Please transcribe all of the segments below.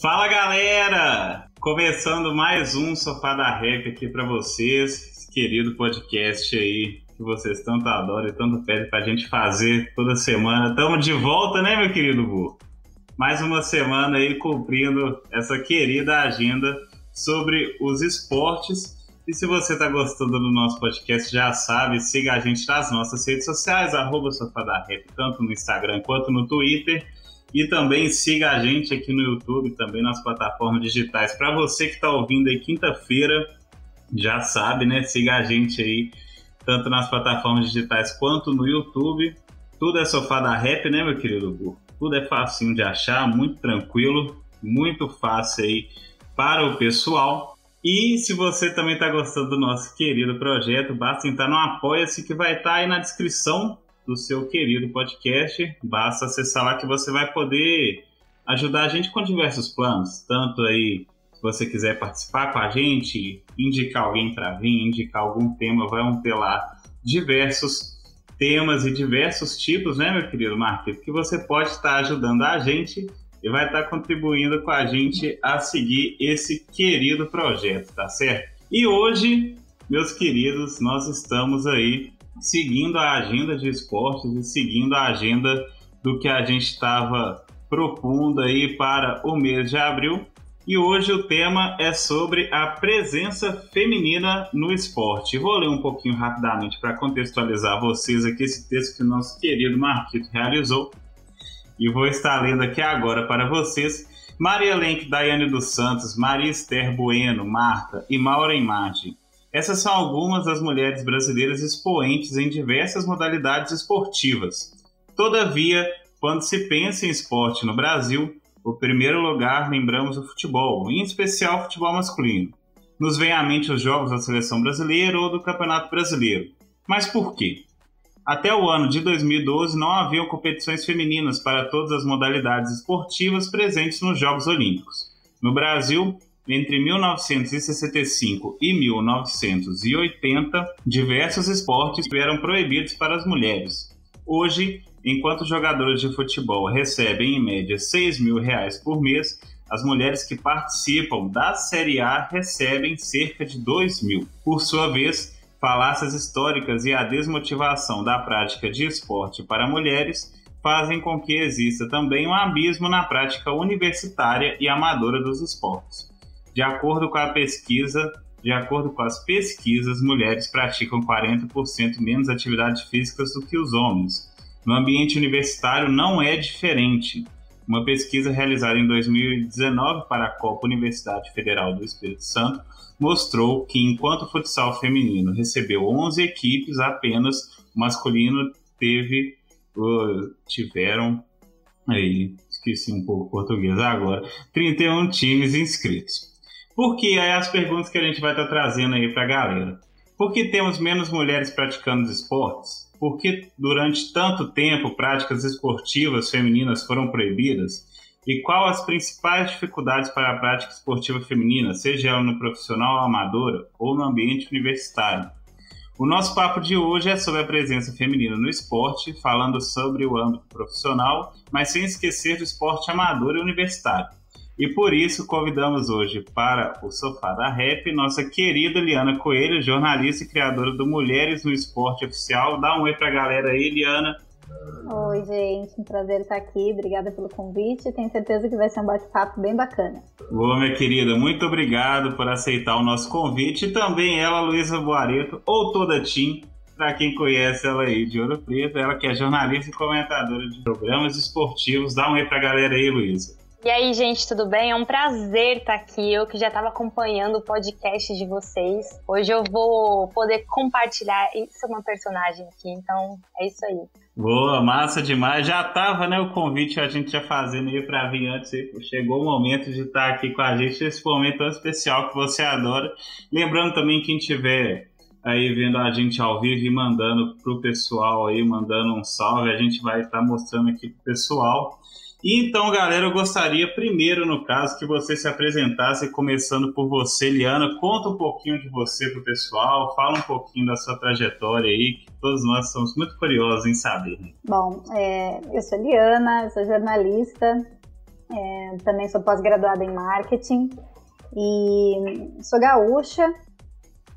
Fala galera! Começando mais um Sofá da Rap aqui para vocês, querido podcast aí que vocês tanto adoram e tanto pedem pra gente fazer toda semana. Estamos de volta, né, meu querido Bu? Mais uma semana aí cumprindo essa querida agenda sobre os esportes. E se você está gostando do nosso podcast, já sabe, siga a gente nas nossas redes sociais, arroba Sofá da Rap, tanto no Instagram quanto no Twitter. E também siga a gente aqui no YouTube, também nas plataformas digitais. Para você que está ouvindo aí quinta-feira, já sabe, né? Siga a gente aí, tanto nas plataformas digitais quanto no YouTube. Tudo é sofá da rap, né, meu querido Gu? Tudo é facinho de achar, muito tranquilo, muito fácil aí para o pessoal. E se você também está gostando do nosso querido projeto, basta entrar no Apoia-se que vai estar tá aí na descrição do seu querido podcast. Basta acessar lá que você vai poder ajudar a gente com diversos planos. Tanto aí, se você quiser participar com a gente, indicar alguém para vir, indicar algum tema, vão ter lá diversos temas e diversos tipos, né, meu querido Marquinhos, que você pode estar ajudando a gente e vai estar contribuindo com a gente a seguir esse querido projeto, tá certo? E hoje, meus queridos, nós estamos aí seguindo a agenda de esportes e seguindo a agenda do que a gente estava propondo aí para o mês de abril. E hoje o tema é sobre a presença feminina no esporte. Vou ler um pouquinho rapidamente para contextualizar vocês aqui esse texto que o nosso querido Marquito realizou. E vou estar lendo aqui agora para vocês. Maria Lenk, Daiane dos Santos, Maria Esther Bueno, Marta e Maura Imagem essas são algumas das mulheres brasileiras expoentes em diversas modalidades esportivas. Todavia, quando se pensa em esporte no Brasil, o primeiro lugar lembramos o futebol, em especial o futebol masculino. Nos vem à mente os jogos da seleção brasileira ou do Campeonato Brasileiro. Mas por quê? Até o ano de 2012 não haviam competições femininas para todas as modalidades esportivas presentes nos Jogos Olímpicos. No Brasil, entre 1965 e 1980, diversos esportes eram proibidos para as mulheres. Hoje, enquanto jogadores de futebol recebem em média 6 mil reais por mês, as mulheres que participam da Série A recebem cerca de 2 mil. Por sua vez, falácias históricas e a desmotivação da prática de esporte para mulheres fazem com que exista também um abismo na prática universitária e amadora dos esportes. De acordo com a pesquisa, de acordo com as pesquisas, mulheres praticam 40% menos atividades físicas do que os homens. No ambiente universitário não é diferente. Uma pesquisa realizada em 2019 para a Copa Universidade Federal do Espírito Santo mostrou que enquanto o futsal feminino recebeu 11 equipes, apenas o masculino teve tiveram aí esqueci um pouco o português agora 31 times inscritos. Porque aí as perguntas que a gente vai estar tá trazendo aí para a galera. Por que temos menos mulheres praticando esportes? Por que durante tanto tempo práticas esportivas femininas foram proibidas? E qual as principais dificuldades para a prática esportiva feminina, seja ela no profissional ou amadora ou no ambiente universitário? O nosso papo de hoje é sobre a presença feminina no esporte, falando sobre o âmbito profissional, mas sem esquecer do esporte amador e universitário. E por isso convidamos hoje para o Sofá da Rap nossa querida Liana Coelho, jornalista e criadora do Mulheres no Esporte Oficial. Dá um oi pra galera aí, Liana. Oi, gente, um prazer estar aqui. Obrigada pelo convite. Tenho certeza que vai ser um bate-papo bem bacana. Boa, minha querida, muito obrigado por aceitar o nosso convite. E também ela, Luísa Boareto, ou toda Tim, para quem conhece ela aí de Ouro Preto, ela que é jornalista e comentadora de programas esportivos. Dá um oi pra galera aí, Luísa. E aí, gente, tudo bem? É um prazer estar aqui. Eu que já estava acompanhando o podcast de vocês. Hoje eu vou poder compartilhar isso uma personagem aqui, então é isso aí. Boa, massa demais. Já tava, né, o convite a gente já fazendo aí para vir antes. Chegou o momento de estar aqui com a gente nesse momento tão especial que você adora. Lembrando também quem tiver aí vendo a gente ao vivo e mandando pro pessoal aí, mandando um salve, a gente vai estar mostrando aqui pro pessoal. Então, galera, eu gostaria primeiro, no caso, que você se apresentasse, começando por você, Liana. Conta um pouquinho de você pro pessoal, fala um pouquinho da sua trajetória aí, que todos nós somos muito curiosos em saber. Bom, é, eu sou Liana, sou jornalista, É, também sou pós-graduada em marketing e sou gaúcha,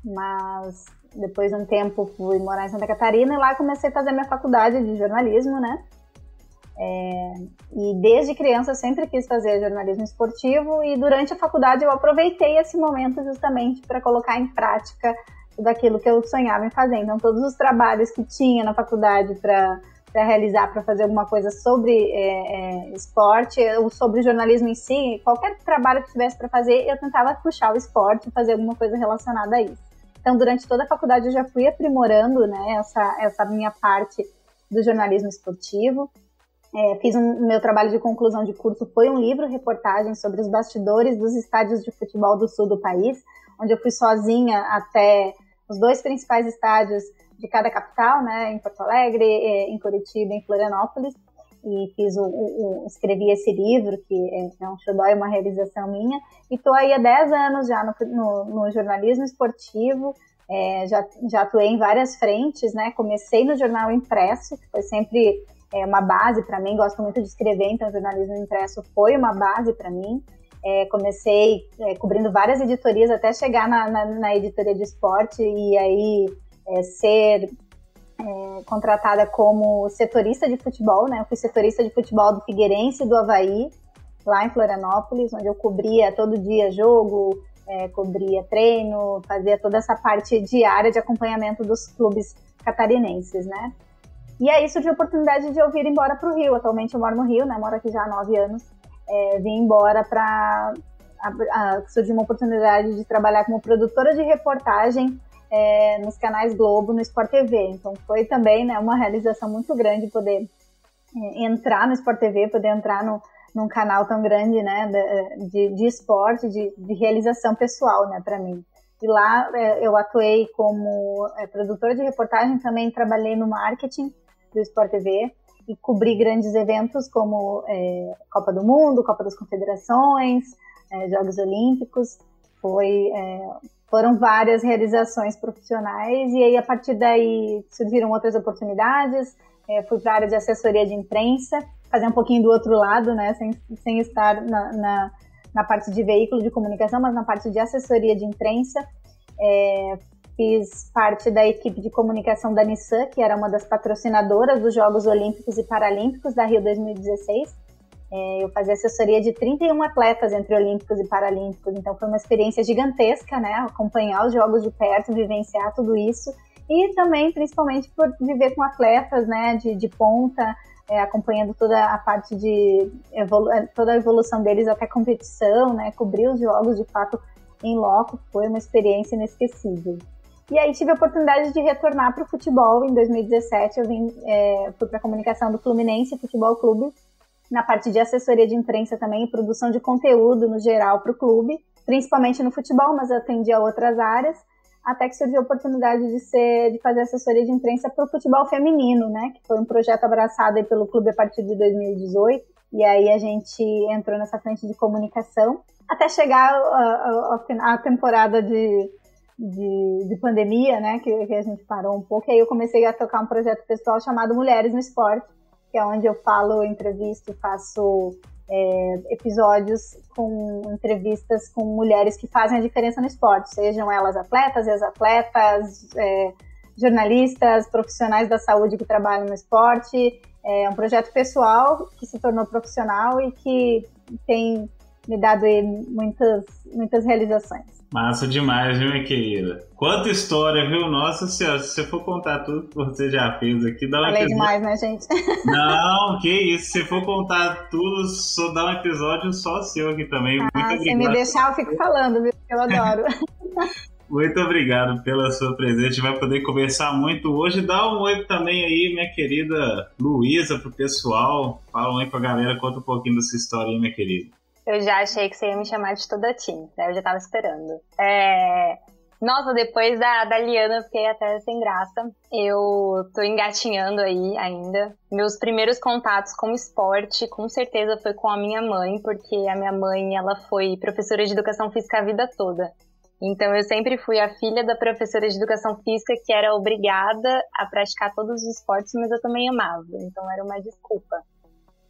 mas depois de um tempo fui morar em Santa Catarina e lá comecei a fazer minha faculdade de jornalismo, né? É, e desde criança sempre quis fazer jornalismo esportivo e durante a faculdade eu aproveitei esse momento justamente para colocar em prática daquilo que eu sonhava em fazer. Então todos os trabalhos que tinha na faculdade para para realizar, para fazer alguma coisa sobre é, é, esporte ou sobre jornalismo em si, qualquer trabalho que tivesse para fazer, eu tentava puxar o esporte fazer alguma coisa relacionada a isso. Então, durante toda a faculdade, eu já fui aprimorando né, essa, essa minha parte do jornalismo esportivo. É, fiz um meu trabalho de conclusão de curso, foi um livro, reportagem sobre os bastidores dos estádios de futebol do sul do país, onde eu fui sozinha até os dois principais estádios de cada capital, né, em Porto Alegre, em Curitiba, em Florianópolis, e fiz o, o, o, escrevi esse livro, que é, é um xodó e uma realização minha, e estou aí há 10 anos já no, no, no jornalismo esportivo, é, já, já atuei em várias frentes, né, comecei no jornal impresso, que foi sempre é, uma base para mim, gosto muito de escrever, então jornalismo impresso foi uma base para mim, é, comecei é, cobrindo várias editorias até chegar na, na, na editoria de esporte e aí é, ser é, contratada como setorista de futebol, né? Eu fui setorista de futebol do Figueirense e do Havaí, lá em Florianópolis, onde eu cobria todo dia jogo, é, cobria treino, fazia toda essa parte diária de acompanhamento dos clubes catarinenses, né? E aí surgiu a oportunidade de eu vir embora para o Rio. Atualmente eu moro no Rio, né? Moro aqui já há nove anos. É, vim embora para surgiu uma oportunidade de trabalhar como produtora de reportagem é, nos canais Globo, no Sport TV. Então foi também né, uma realização muito grande poder é, entrar no Sport TV, poder entrar no, num canal tão grande né, de, de esporte, de, de realização pessoal né, para mim. E lá é, eu atuei como é, produtora de reportagem, também trabalhei no marketing do Sport TV e cobri grandes eventos como é, Copa do Mundo, Copa das Confederações, é, Jogos Olímpicos. Foi é, foram várias realizações profissionais e aí a partir daí surgiram outras oportunidades. É, fui para a área de assessoria de imprensa, fazer um pouquinho do outro lado, né, sem, sem estar na, na, na parte de veículo de comunicação, mas na parte de assessoria de imprensa. É, fiz parte da equipe de comunicação da Nissan, que era uma das patrocinadoras dos Jogos Olímpicos e Paralímpicos da Rio 2016. É, eu fazia assessoria de 31 atletas entre olímpicos e paralímpicos, então foi uma experiência gigantesca, né? Acompanhar os jogos de perto, vivenciar tudo isso e também, principalmente, por viver com atletas, né? De, de ponta, é, acompanhando toda a parte de toda a evolução deles até competição, né? Cobrir os jogos de fato em loco foi uma experiência inesquecível. E aí tive a oportunidade de retornar para o futebol em 2017. Eu vim, é, fui para a comunicação do Fluminense Futebol Clube na parte de assessoria de imprensa também, produção de conteúdo no geral para o clube, principalmente no futebol, mas eu atendi a outras áreas, até que surgiu a oportunidade de ser, de fazer assessoria de imprensa para o futebol feminino, né, que foi um projeto abraçado pelo clube a partir de 2018, e aí a gente entrou nessa frente de comunicação, até chegar à temporada de, de, de, pandemia, né, que, que a gente parou um pouco, e aí eu comecei a tocar um projeto pessoal chamado Mulheres no Esporte, que é onde eu falo, entrevisto, faço é, episódios com entrevistas com mulheres que fazem a diferença no esporte, sejam elas atletas, ex-atletas, é, jornalistas, profissionais da saúde que trabalham no esporte. É um projeto pessoal que se tornou profissional e que tem me dado muitas, muitas realizações. Massa demais, viu, minha querida? Quanta história, viu? Nossa senhora, se você for contar tudo que você já fez aqui, dá um Falei episódio... demais, né, gente? Não, que isso. Se for contar tudo, só dá um episódio só seu aqui também. Ah, Muito obrigado. Se me deixar, eu fico falando, viu? Eu adoro. Muito obrigado pela sua presença. A gente vai poder conversar muito hoje. Dá um oi também aí, minha querida Luísa, pro pessoal. Fala um oi pra galera, conta um pouquinho dessa história aí, minha querida. Eu já achei que você ia me chamar de toda Tim, né? Eu já tava esperando. É... Nossa, depois da, da Liana eu fiquei até sem graça. Eu tô engatinhando aí ainda. Meus primeiros contatos com esporte, com certeza, foi com a minha mãe, porque a minha mãe, ela foi professora de educação física a vida toda. Então eu sempre fui a filha da professora de educação física que era obrigada a praticar todos os esportes, mas eu também amava. Então era uma desculpa.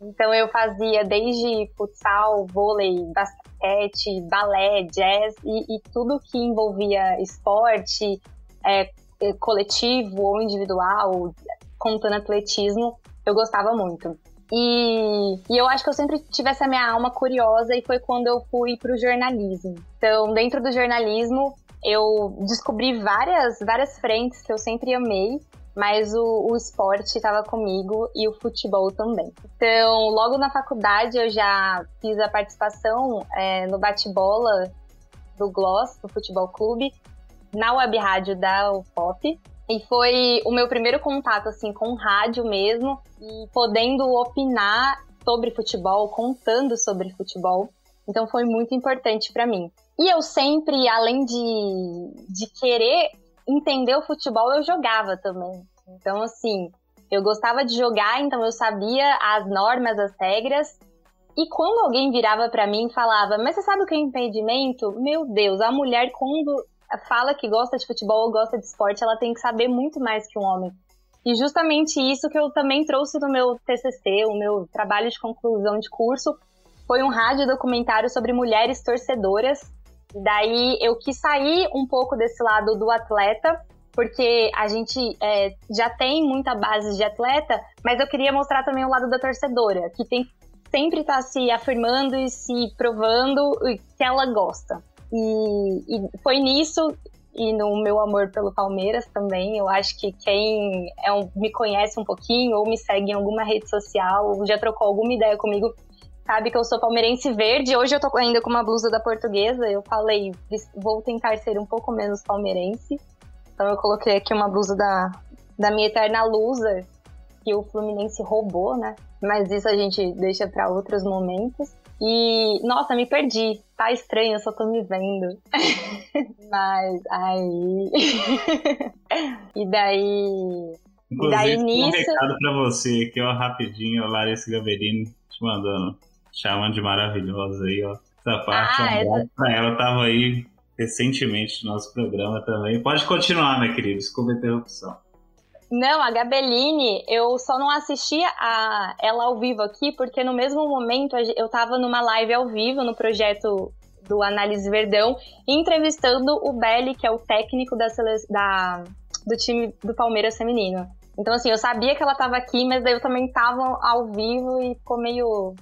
Então eu fazia desde futsal, vôlei, basquete, balé, jazz e, e tudo que envolvia esporte, é, é coletivo ou individual, contando atletismo, eu gostava muito. E, e, eu acho que eu sempre tive essa minha alma curiosa e foi quando eu fui para o jornalismo. Então, dentro do jornalismo, eu descobri várias, várias frentes que eu sempre amei mas o, o esporte estava comigo e o futebol também. Então, logo na faculdade eu já fiz a participação é, no bate-bola do Gloss, do Futebol Clube, na web rádio da UFOP. E foi o meu primeiro contato assim com rádio mesmo e podendo opinar sobre futebol, contando sobre futebol. Então foi muito importante para mim. E eu sempre, além de, de querer entender o futebol, eu jogava também. Então, assim, eu gostava de jogar, então eu sabia as normas, as regras. E quando alguém virava para mim e falava, mas você sabe o que é impedimento? Meu Deus, a mulher, quando fala que gosta de futebol ou gosta de esporte, ela tem que saber muito mais que um homem. E justamente isso que eu também trouxe no meu TCC, o meu trabalho de conclusão de curso, foi um rádio documentário sobre mulheres torcedoras. Daí eu quis sair um pouco desse lado do atleta porque a gente é, já tem muita base de atleta, mas eu queria mostrar também o lado da torcedora, que tem sempre estar tá se afirmando e se provando que ela gosta. E, e, foi nisso e no meu amor pelo Palmeiras também. Eu acho que quem é um, me conhece um pouquinho ou me segue em alguma rede social ou já trocou alguma ideia comigo sabe que eu sou palmeirense verde. Hoje eu tô ainda com uma blusa da portuguesa. Eu falei, vou tentar ser um pouco menos palmeirense. Então eu coloquei aqui uma blusa da, da minha eterna loser, que o Fluminense roubou, né? Mas isso a gente deixa para outros momentos. E, nossa, me perdi. Tá estranho, eu só tô me vendo. Mas aí. e daí. Inclusive, e daí nisso. Um recado pra você aqui, ó, rapidinho, Larissa Gaverini te mandando, chamando de maravilhosa aí, ó. Essa parte, ah, pra ela tava aí recentemente no nosso programa também. Pode continuar, minha querida, desculpa a interrupção. Não, a Gabeline, eu só não assisti a ela ao vivo aqui, porque no mesmo momento eu estava numa live ao vivo no projeto do Análise Verdão, entrevistando o Belli, que é o técnico da, da, do time do Palmeiras Feminino. Então, assim, eu sabia que ela estava aqui, mas daí eu também estava ao vivo e ficou meio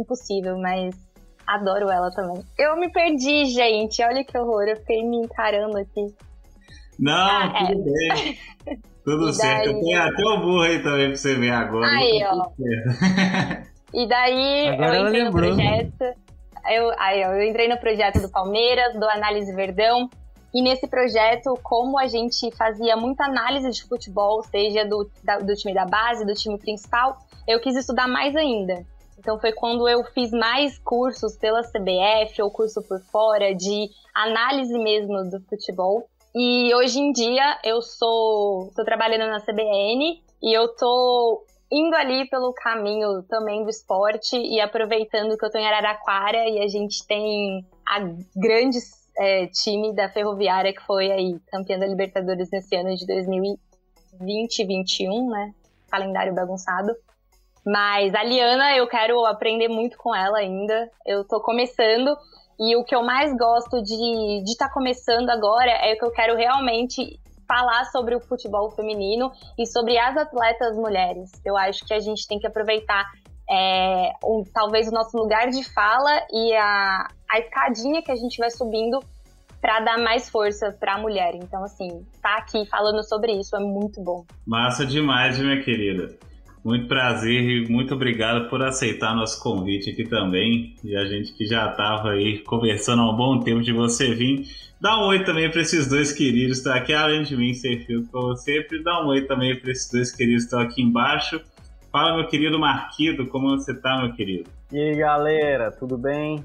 impossível, mas Adoro ela também. Eu me perdi, gente. Olha que horror. Eu fiquei me encarando aqui. Não, ah, tudo é. bem. Tudo certo. Tem até o burro aí também pra você ver agora. Aí, ó. e daí agora eu entrei no projeto. Eu, aí, ó, eu entrei no projeto do Palmeiras, do Análise Verdão. E nesse projeto, como a gente fazia muita análise de futebol, seja do, da, do time da base, do time principal, eu quis estudar mais ainda. Então foi quando eu fiz mais cursos pela CBF ou curso por fora de análise mesmo do futebol. E hoje em dia eu sou trabalhando na CBN e eu tô indo ali pelo caminho também do esporte e aproveitando que eu tô em Araraquara e a gente tem a grande é, time da Ferroviária que foi aí campeã da Libertadores nesse ano de 2020 e 2021, né? Calendário bagunçado. Mas a Liana, eu quero aprender muito com ela ainda. Eu tô começando. E o que eu mais gosto de estar tá começando agora é que eu quero realmente falar sobre o futebol feminino e sobre as atletas mulheres. Eu acho que a gente tem que aproveitar é, talvez o nosso lugar de fala e a, a escadinha que a gente vai subindo para dar mais força para a mulher. Então, assim, tá aqui falando sobre isso é muito bom. Massa demais, minha querida. Muito prazer e muito obrigado por aceitar nosso convite aqui também. E a gente que já estava aí conversando há um bom tempo de você vir. Dá um oi também para esses dois queridos, tá aqui além de mim, ser filho como sempre. Dá um oi também para esses dois queridos que estão aqui embaixo. Fala, meu querido Marquito, como você tá, meu querido? E aí, galera, tudo bem?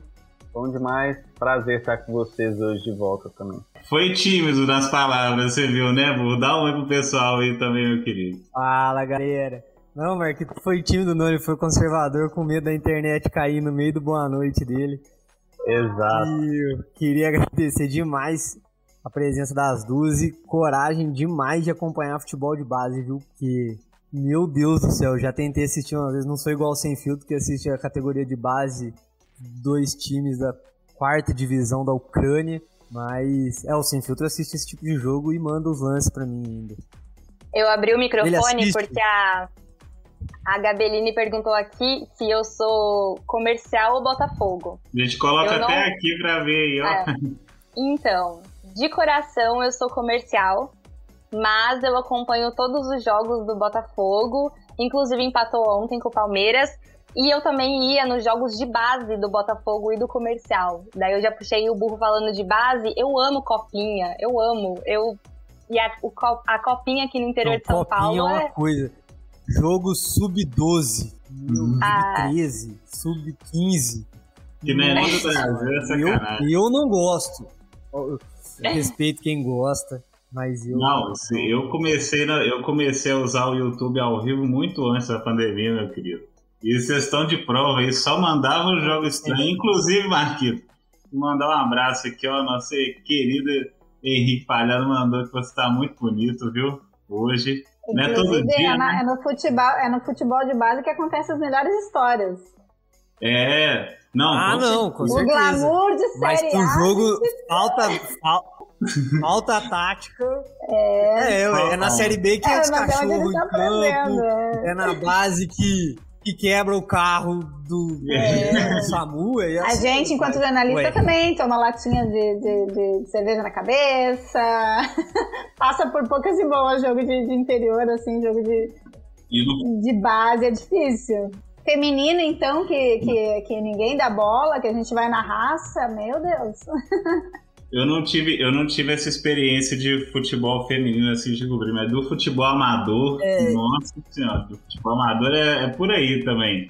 Bom demais. Prazer estar com vocês hoje de volta também. Foi tímido nas palavras, você viu, né, Bu? Dá um oi pro pessoal aí também, meu querido. Fala, galera. Não, Marquito foi tímido não, ele foi conservador com medo da internet cair no meio do boa noite dele. Exato. E eu queria agradecer demais a presença das duas e coragem demais de acompanhar futebol de base, viu? Porque Meu Deus do céu, já tentei assistir uma vez, não sou igual sem filtro que assiste a categoria de base dois times da quarta divisão da Ucrânia, mas é o sem filtro assiste esse tipo de jogo e manda os lances para mim ainda. Eu abri o microfone porque a a Gabeline perguntou aqui se eu sou comercial ou Botafogo. A gente coloca não... até aqui pra ver aí, ó. É. Então, de coração eu sou comercial, mas eu acompanho todos os jogos do Botafogo, inclusive empatou ontem com o Palmeiras. E eu também ia nos jogos de base do Botafogo e do comercial. Daí eu já puxei o burro falando de base. Eu amo copinha, eu amo. Eu e a, o, a copinha aqui no interior Não, de São Paulo é uma é... coisa. Jogo sub-12, sub-13, ah. sub-15. Que merda do Brasil, é. Eu, eu não gosto. Eu respeito quem gosta, mas eu. Não, eu comecei, na, eu comecei a usar o YouTube ao vivo muito antes da pandemia, meu querido. E vocês estão de prova aí, só mandava o jogo estranho. É. Inclusive, Marquito, mandar um abraço aqui, ó, nosso querido Henrique Palhado mandou que você está muito bonito, viu? Hoje. Não é todo dia. É, né? é, no futebol, é no futebol de base que acontecem as melhores histórias. É. Não, ah, não, com certeza. O glamour de série Mas pro jogo falta, falta tática. É, é, é na Série B que é, os cachorros tá campo, é. é na base que que quebra o carro do, é. do SAMU. É a gente, enquanto jornalista, Ué. também toma latinha de, de, de, cerveja na cabeça, passa por poucas e boas jogo de, de interior, assim, jogo de, de base, é difícil. Feminino, então, que, que, que ninguém dá bola, que a gente vai na raça, meu Deus. Eu não tive, eu não tive essa experiência de futebol feminino assim de cobrir, mas do futebol amador, é. nossa senhora, do futebol amador é, é, por aí também.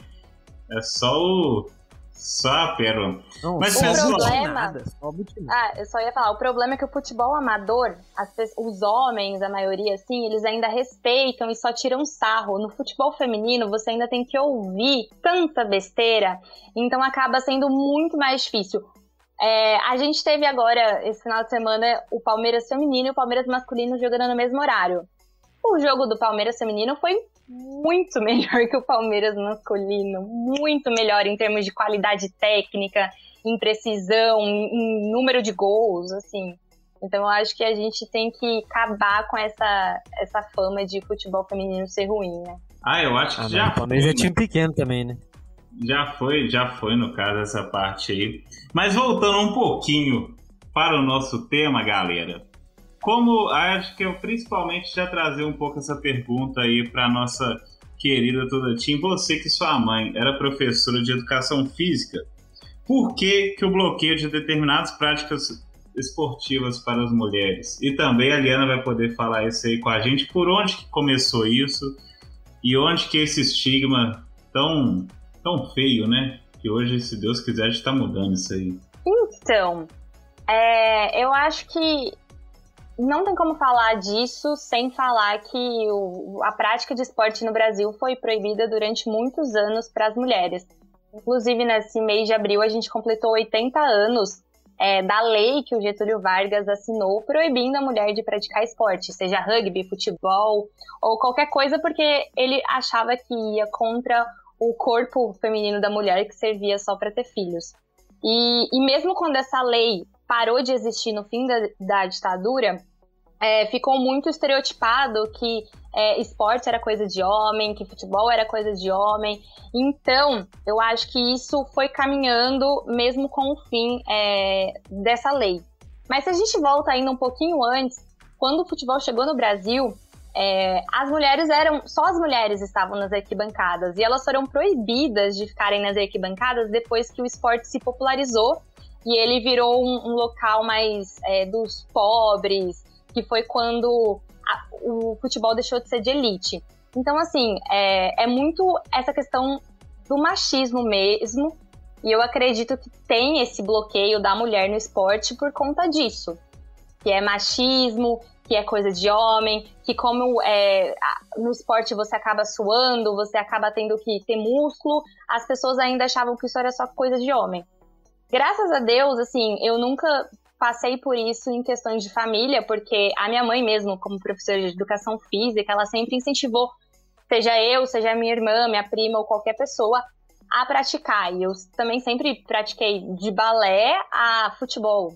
É só o só a pérola. Não, mas o problema, nada, só ah, eu só ia falar, o problema é que o futebol amador, pessoas, os homens, a maioria assim, eles ainda respeitam e só tiram sarro. No futebol feminino, você ainda tem que ouvir tanta besteira, então acaba sendo muito mais difícil. É, a gente teve agora, esse final de semana, o Palmeiras feminino e o Palmeiras masculino jogando no mesmo horário. O jogo do Palmeiras feminino foi muito melhor que o Palmeiras masculino, muito melhor em termos de qualidade técnica, em precisão, em número de gols, assim. Então eu acho que a gente tem que acabar com essa, essa fama de futebol feminino ser ruim, né? Ah, eu acho que ah, já. O Palmeiras é time pequeno também, né? Já foi, já foi no caso essa parte aí. Mas voltando um pouquinho para o nosso tema, galera. Como acho que eu principalmente já trazer um pouco essa pergunta aí para nossa querida Todatim, você que sua mãe era professora de educação física, por que, que o bloqueio de determinadas práticas esportivas para as mulheres? E também a Liana vai poder falar isso aí com a gente, por onde que começou isso e onde que esse estigma tão tão feio, né? Que hoje, se Deus quiser, a gente tá mudando isso aí. Então, é, eu acho que não tem como falar disso sem falar que o, a prática de esporte no Brasil foi proibida durante muitos anos para as mulheres. Inclusive, nesse mês de abril, a gente completou 80 anos é, da lei que o Getúlio Vargas assinou proibindo a mulher de praticar esporte, seja rugby, futebol ou qualquer coisa, porque ele achava que ia contra o corpo feminino da mulher que servia só para ter filhos. E, e, mesmo quando essa lei parou de existir no fim da, da ditadura, é, ficou muito estereotipado que é, esporte era coisa de homem, que futebol era coisa de homem. Então, eu acho que isso foi caminhando mesmo com o fim é, dessa lei. Mas se a gente volta ainda um pouquinho antes, quando o futebol chegou no Brasil, é, as mulheres eram. Só as mulheres estavam nas arquibancadas. E elas foram proibidas de ficarem nas arquibancadas depois que o esporte se popularizou e ele virou um, um local mais é, dos pobres, que foi quando a, o futebol deixou de ser de elite. Então, assim, é, é muito essa questão do machismo mesmo. E eu acredito que tem esse bloqueio da mulher no esporte por conta disso. Que é machismo, que é coisa de homem, que como é, no esporte você acaba suando, você acaba tendo que ter músculo, as pessoas ainda achavam que isso era só coisa de homem. Graças a Deus, assim, eu nunca passei por isso em questões de família, porque a minha mãe mesmo, como professora de educação física, ela sempre incentivou seja eu, seja minha irmã, minha prima ou qualquer pessoa, a praticar. E eu também sempre pratiquei de balé a futebol.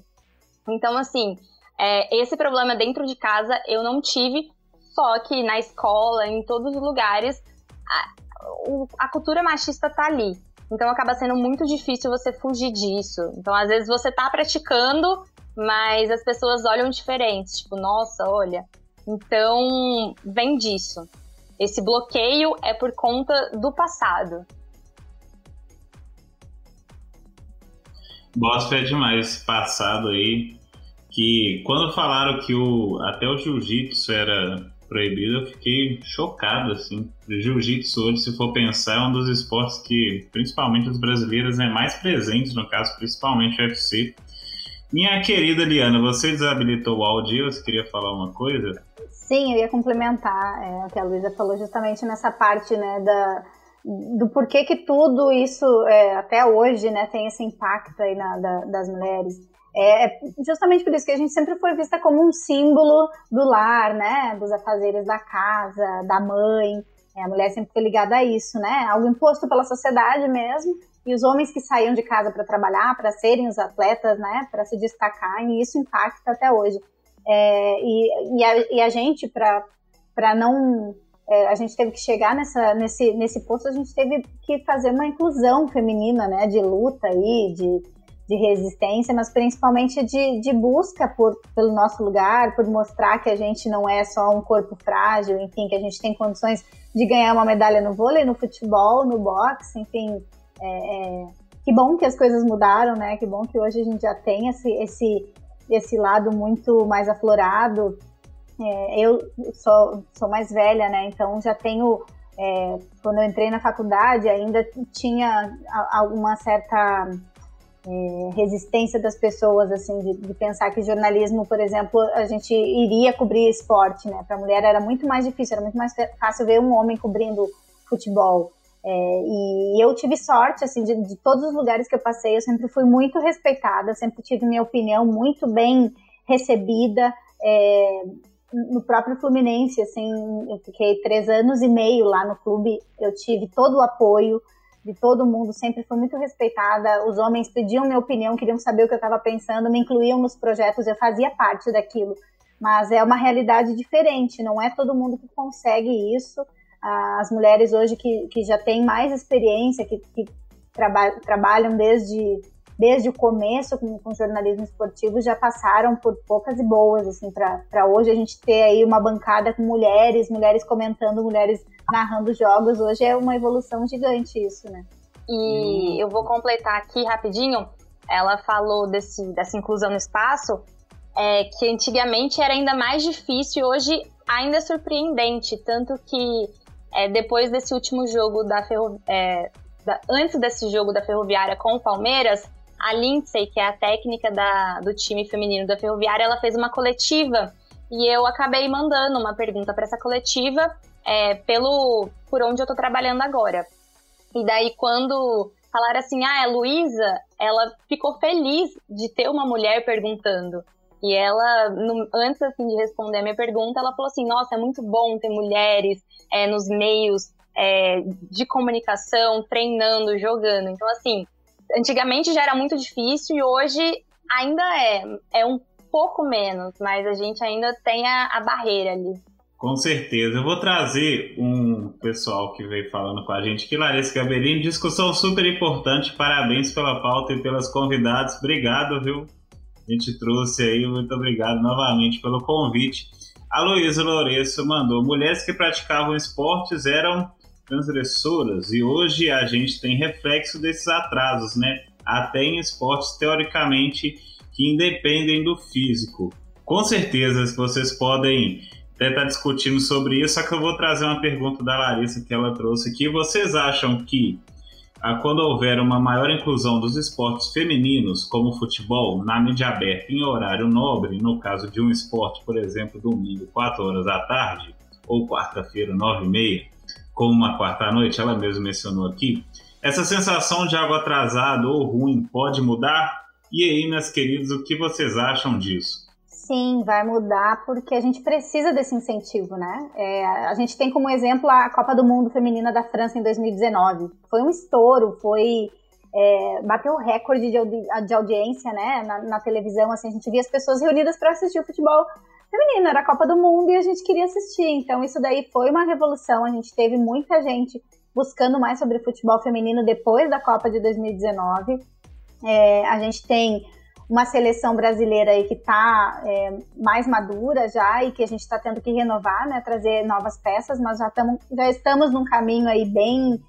Então, assim, é, esse problema dentro de casa eu não tive, só que na escola, em todos os lugares, a, a cultura machista tá ali. Então acaba sendo muito difícil você fugir disso. Então, às vezes, você tá praticando, mas as pessoas olham diferente. Tipo, nossa, olha. Então, vem disso. Esse bloqueio é por conta do passado. Gosto é demais passado aí. Que quando falaram que o, até o jiu-jitsu era proibido, eu fiquei chocado, assim. Jiu-jitsu hoje, se for pensar, é um dos esportes que, principalmente os brasileiros, é mais presente, no caso, principalmente o UFC. Minha querida Liana, você desabilitou o áudio, você queria falar uma coisa? Sim, eu ia complementar é, o que a Luísa falou justamente nessa parte, né, da, do porquê que tudo isso, é, até hoje, né, tem esse impacto aí na, da, das mulheres. É, é justamente por isso que a gente sempre foi vista como um símbolo do lar, né? Dos afazeres da casa, da mãe. É, a mulher sempre foi ligada a isso, né? Algo imposto pela sociedade mesmo. E os homens que saíam de casa para trabalhar, para serem os atletas, né? Para se destacar, e isso impacta até hoje. É, e, e, a, e, a, gente, para não. É, a gente teve que chegar nessa, nesse, nesse posto, a gente teve que fazer uma inclusão feminina, né? De luta aí, de de resistência, mas principalmente de, de busca por, pelo nosso lugar, por mostrar que a gente não é só um corpo frágil, enfim, que a gente tem condições de ganhar uma medalha no vôlei, no futebol, no boxe, enfim. É, é, que bom que as coisas mudaram, né? Que bom que hoje a gente já tem esse, esse, esse lado muito mais aflorado. É, eu sou, sou mais velha, né? Então já tenho. É, quando eu entrei na faculdade, ainda tinha alguma certa é, resistência das pessoas, assim, de, de, pensar que jornalismo, por exemplo, a gente iria cobrir esporte, né? Para a mulher era muito mais difícil, era muito mais fácil ver um homem cobrindo futebol. É, e eu tive sorte, assim, de, de, todos os lugares que eu passei, eu sempre fui muito respeitada, sempre tive minha opinião muito bem recebida. É, no próprio Fluminense, assim, eu fiquei três anos e meio lá no clube, eu tive todo o apoio, de todo mundo, sempre foi muito respeitada. Os homens pediam minha opinião, queriam saber o que eu estava pensando, me incluíam nos projetos, eu fazia parte daquilo. Mas é uma realidade diferente, não é todo mundo que consegue isso. As mulheres hoje que, que já têm mais experiência, que, que traba trabalham desde desde o começo com, com jornalismo esportivo já passaram por poucas e boas assim para hoje a gente ter aí uma bancada com mulheres, mulheres comentando, mulheres narrando jogos, hoje é uma evolução gigante isso, né? E hum. eu vou completar aqui rapidinho. Ela falou desse, dessa inclusão no espaço, é, que antigamente era ainda mais difícil, hoje ainda é surpreendente, tanto que é, depois desse último jogo da Ferroviária, é, antes desse jogo da Ferroviária com o Palmeiras, a Lindsay, que é a técnica da, do time feminino da Ferroviária, ela fez uma coletiva e eu acabei mandando uma pergunta para essa coletiva é, pelo por onde eu tô trabalhando agora. E daí quando falaram assim, ah, é Luísa, ela ficou feliz de ter uma mulher perguntando. E ela, no, antes assim, de responder a minha pergunta, ela falou assim, nossa, é muito bom ter mulheres é, nos meios é, de comunicação, treinando, jogando. Então, assim, antigamente já era muito difícil e hoje ainda é. É um pouco menos, mas a gente ainda tem a, a barreira ali. Com certeza. Eu vou trazer um pessoal que veio falando com a gente aqui, Larissa Gaberini. Discussão super importante. Parabéns pela pauta e pelas convidadas. Obrigado, viu? A gente trouxe aí. Muito obrigado novamente pelo convite. A Luísa Lourenço mandou: mulheres que praticavam esportes eram transgressoras e hoje a gente tem reflexo desses atrasos, né? Até em esportes teoricamente que independem do físico. Com certeza vocês podem até estar discutindo sobre isso, só que eu vou trazer uma pergunta da Larissa que ela trouxe aqui. Vocês acham que ah, quando houver uma maior inclusão dos esportes femininos, como futebol, na mídia aberta em horário nobre, no caso de um esporte, por exemplo, domingo, 4 horas da tarde, ou quarta-feira, 9 e meia, como uma quarta noite, ela mesma mencionou aqui, essa sensação de algo atrasado ou ruim pode mudar? E aí, meus queridos, o que vocês acham disso? Sim, vai mudar porque a gente precisa desse incentivo, né? É, a gente tem como exemplo a Copa do Mundo Feminina da França em 2019. Foi um estouro, foi é, bateu recorde de, audi de audiência, né? Na, na, televisão, assim, a gente via as pessoas reunidas para assistir o futebol feminino. Era a Copa do Mundo e a gente queria assistir. Então isso daí foi uma revolução. A gente teve muita gente buscando mais sobre futebol feminino depois da Copa de 2019. É, a gente tem uma seleção brasileira aí que está é, mais madura já e que a gente está tendo que renovar, né, trazer novas peças, mas já, tamo, já estamos num caminho aí bem,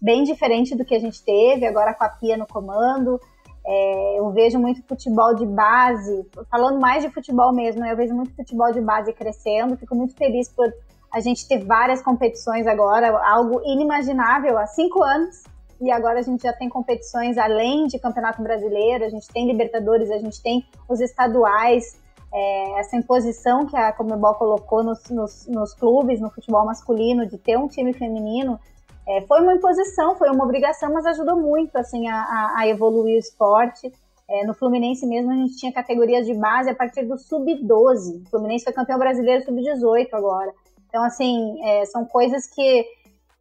bem diferente do que a gente teve, agora com a Pia no comando. É, eu vejo muito futebol de base, falando mais de futebol mesmo, né, eu vejo muito futebol de base crescendo, fico muito feliz por a gente ter várias competições agora, algo inimaginável há cinco anos, e agora a gente já tem competições além de Campeonato Brasileiro, a gente tem Libertadores, a gente tem os estaduais, é, essa imposição que a Comebol colocou nos, nos, nos, clubes, no futebol masculino, de ter um time feminino, é, foi uma imposição, foi uma obrigação, mas ajudou muito assim a, a, a evoluir o esporte. É, no Fluminense mesmo a gente tinha categorias de base a partir do sub-12. O Fluminense foi campeão brasileiro sub-18 agora. Então, assim, é, são coisas que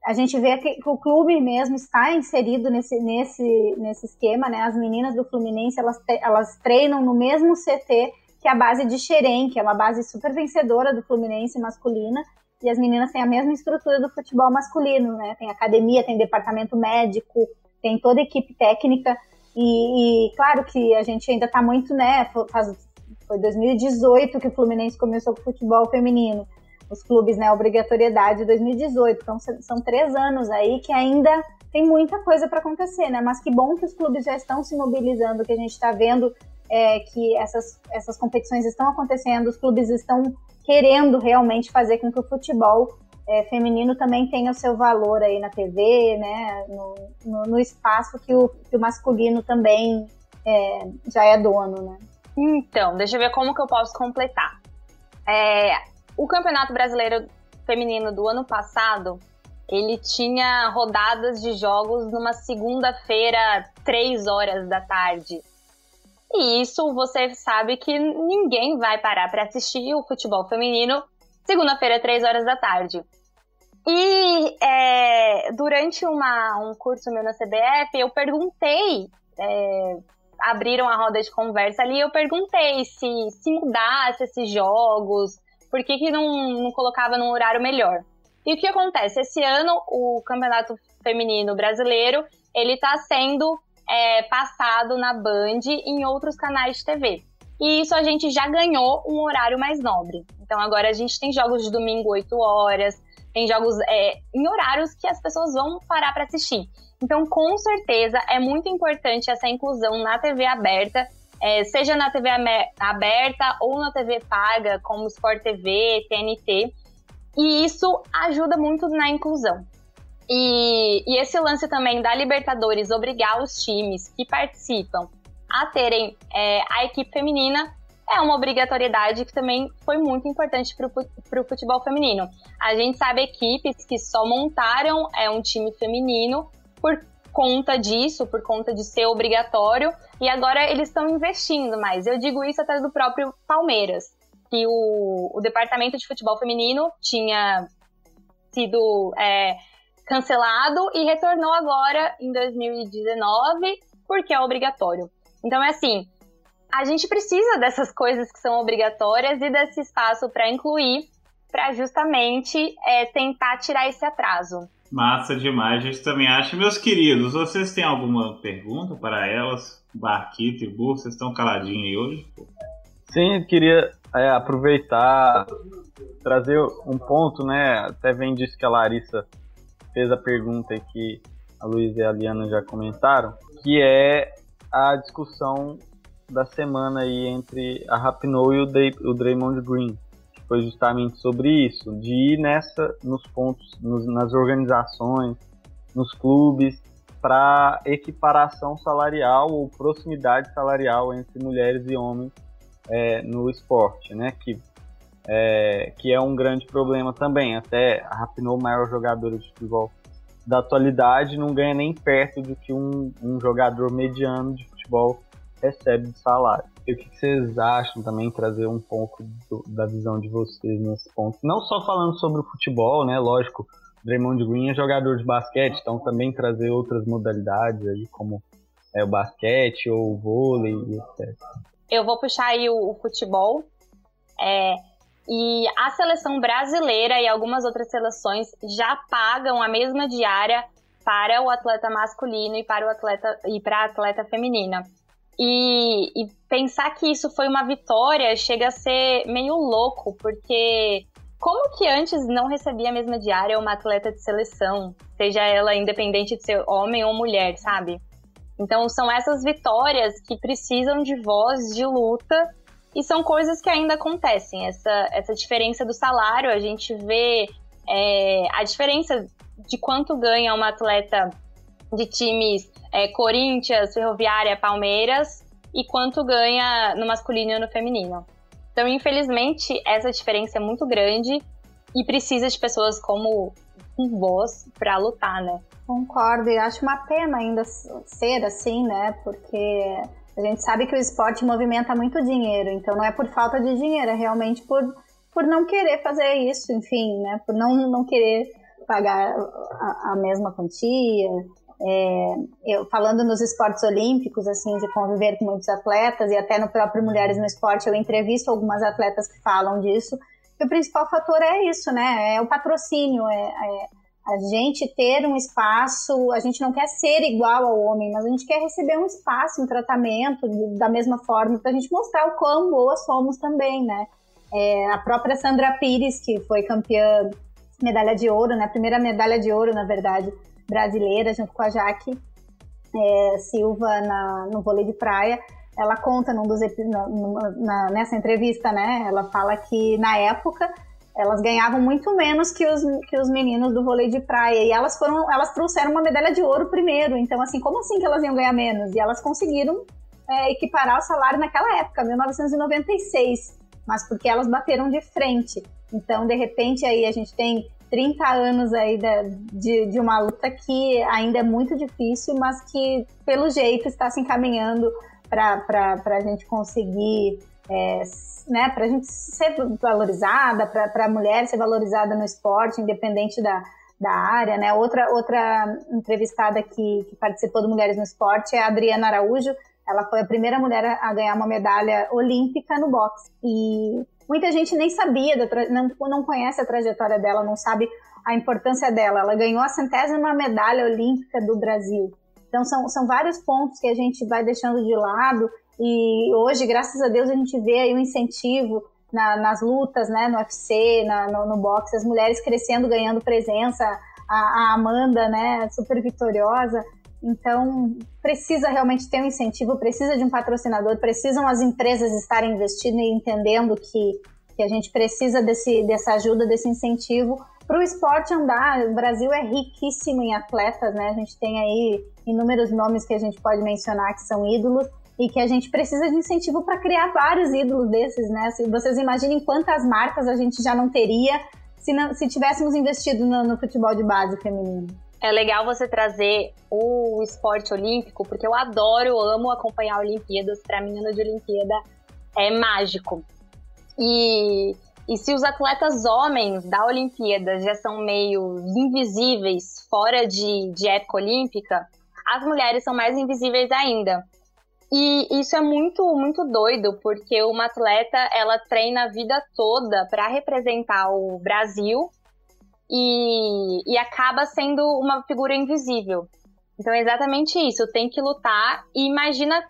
a gente vê que, o clube mesmo está inserido nesse, nesse, nesse esquema, né? As meninas do Fluminense, elas, elas treinam no mesmo CT que a base de Xerém, que é uma base super vencedora do Fluminense masculina, e as meninas têm a mesma estrutura do futebol masculino, né? Tem academia, tem departamento médico, tem toda a equipe técnica, e, e claro que a gente ainda está muito, né? Faz, foi 2018 que o Fluminense começou com o futebol feminino os clubes, né, obrigatoriedade 2018. Então são três anos aí que ainda tem muita coisa para acontecer, né? Mas que bom que os clubes já estão se mobilizando, que a gente está vendo é, que essas, essas competições estão acontecendo, os clubes estão querendo realmente fazer com que o futebol é, feminino também tenha o seu valor aí na TV, né? No, no, no espaço que o, que o masculino também é, já é dono, né? Então, deixa eu ver como que eu posso completar. É, o Campeonato Brasileiro Feminino do ano passado, ele tinha rodadas de jogos numa segunda-feira, três horas da tarde. E isso você sabe que ninguém vai parar para assistir o futebol feminino segunda-feira, três horas da tarde. E é, durante uma, um curso meu na CBF, eu perguntei, é, abriram a roda de conversa ali, eu perguntei se, se mudasse esses jogos, por que, que não, não colocava num horário melhor? E o que acontece? Esse ano, o Campeonato Feminino Brasileiro, ele está sendo é, passado na Band e em outros canais de TV. E isso a gente já ganhou um horário mais nobre. Então agora a gente tem jogos de domingo 8 horas, tem jogos é, em horários que as pessoas vão parar para assistir. Então, com certeza, é muito importante essa inclusão na TV aberta é, seja na TV aberta ou na TV paga, como Sport TV, TNT. E isso ajuda muito na inclusão. E, e, esse lance também da Libertadores obrigar os times que participam a terem é, a equipe feminina é uma obrigatoriedade que também foi muito importante para o futebol feminino. A gente sabe equipes que só montaram é, um time feminino por conta disso, por conta de ser obrigatório, e agora eles estão investindo mais. Eu digo isso até do próprio Palmeiras, que o, o departamento de futebol feminino tinha sido é, cancelado e retornou agora em 2019 porque é obrigatório. Então é assim, a gente precisa dessas coisas que são obrigatórias e desse espaço para incluir, para justamente é, tentar tirar esse atraso. Massa demais, a gente também acha. Meus queridos, vocês têm alguma pergunta para elas? Barquito e Burro, vocês estão caladinhos aí hoje? Sim, queria é, aproveitar, trazer um ponto, né? Até vem disso que a Larissa fez a pergunta que a Luísa e a Liana já comentaram, que é a discussão da semana aí entre a Rapinoe e o Draymond Green foi justamente sobre isso, de ir nessa nos pontos, nos, nas organizações, nos clubes, para equiparação salarial ou proximidade salarial entre mulheres e homens é, no esporte, né? Que é, que é um grande problema também. Até a Rapinoe, maior jogadora de futebol da atualidade, não ganha nem perto do que um, um jogador mediano de futebol recebe de salário. E o que vocês acham também, trazer um pouco do, da visão de vocês nesse ponto. Não só falando sobre o futebol, né? Lógico, Draymond Green é jogador de basquete, então também trazer outras modalidades aí, como é, o basquete ou o vôlei, etc. Eu vou puxar aí o, o futebol. É, e a seleção brasileira e algumas outras seleções já pagam a mesma diária para o atleta masculino e para o atleta e para a atleta feminina. E, e, pensar que isso foi uma vitória chega a ser meio louco, porque como que antes não recebia a mesma diária uma atleta de seleção, seja ela independente de ser homem ou mulher, sabe? Então são essas vitórias que precisam de voz, de luta, e são coisas que ainda acontecem. Essa, essa diferença do salário, a gente vê é, a diferença de quanto ganha uma atleta de times é, Corinthians, Ferroviária, Palmeiras e quanto ganha no masculino e no feminino. Então, infelizmente, essa diferença é muito grande e precisa de pessoas como um voz para lutar, né? Concordo, e acho uma pena ainda ser assim, né? Porque a gente sabe que o esporte movimenta muito dinheiro, então não é por falta de dinheiro, é realmente por, por não querer fazer isso, enfim, né? Por não, não querer pagar a, a mesma quantia. É, eu, falando nos esportes olímpicos, assim, de conviver com muitos atletas e até no próprio Mulheres no Esporte, eu entrevisto algumas atletas que falam disso. E o principal fator é isso, né? É o patrocínio, é, é a gente ter um espaço, a gente não quer ser igual ao homem, mas a gente quer receber um espaço, um tratamento de, da mesma forma, para a gente mostrar o quão boas somos também, né? É, a própria Sandra Pires, que foi campeã medalha de ouro, né? Primeira medalha de ouro, na verdade, brasileira, junto com a Jaque é, Silva na, no vôlei de praia. Ela conta num dos, na, na, nessa entrevista, né? Ela fala que na época elas ganhavam muito menos que os, que os meninos do vôlei de praia. E elas foram, elas trouxeram uma medalha de ouro primeiro. Então, assim, como assim que elas iam ganhar menos? E elas conseguiram é, equiparar o salário naquela época, 1996. Mas porque elas bateram de frente. Então, de repente, aí a gente tem 30 anos aí de, de uma luta que ainda é muito difícil, mas que, pelo jeito, está se encaminhando para a gente conseguir é, né, para a gente ser valorizada, para a mulher ser valorizada no esporte, independente da, da área, né? Outra, outra entrevistada que, que participou do Mulheres no Esporte é a Adriana Araújo. Ela foi a primeira mulher a ganhar uma medalha olímpica no boxe. E muita gente nem sabia, não, não conhece a trajetória dela, não sabe a importância dela. Ela ganhou a centésima medalha olímpica do Brasil. Então, são, são vários pontos que a gente vai deixando de lado e hoje, graças a Deus, a gente vê aí um incentivo na, nas lutas, né, no UFC, na, no, no boxe, as mulheres crescendo, ganhando presença, a, a, Amanda, né, super vitoriosa. Então, precisa realmente ter um incentivo, precisa de um patrocinador, precisam as empresas estarem investindo e entendendo que, que a gente precisa desse, dessa ajuda, desse incentivo para o esporte andar. O Brasil é riquíssimo em atletas, né? A gente tem aí inúmeros nomes que a gente pode mencionar que são ídolos e que a gente precisa de incentivo para criar vários ídolos desses, né? Se vocês imaginem quantas marcas a gente já não teria se, não, se tivéssemos investido no, no futebol de base feminino. É legal você trazer o esporte olímpico, porque eu adoro, amo acompanhar Olimpíadas. Para mim, ano de Olimpíada é mágico. E, e se os atletas homens da Olimpíada já são meio invisíveis fora de, de época olímpica, as mulheres são mais invisíveis ainda. E isso é muito, muito doido, porque uma atleta, ela treina a vida toda para representar o Brasil e, e acaba sendo uma figura invisível. Então é exatamente isso, tem que lutar e imagina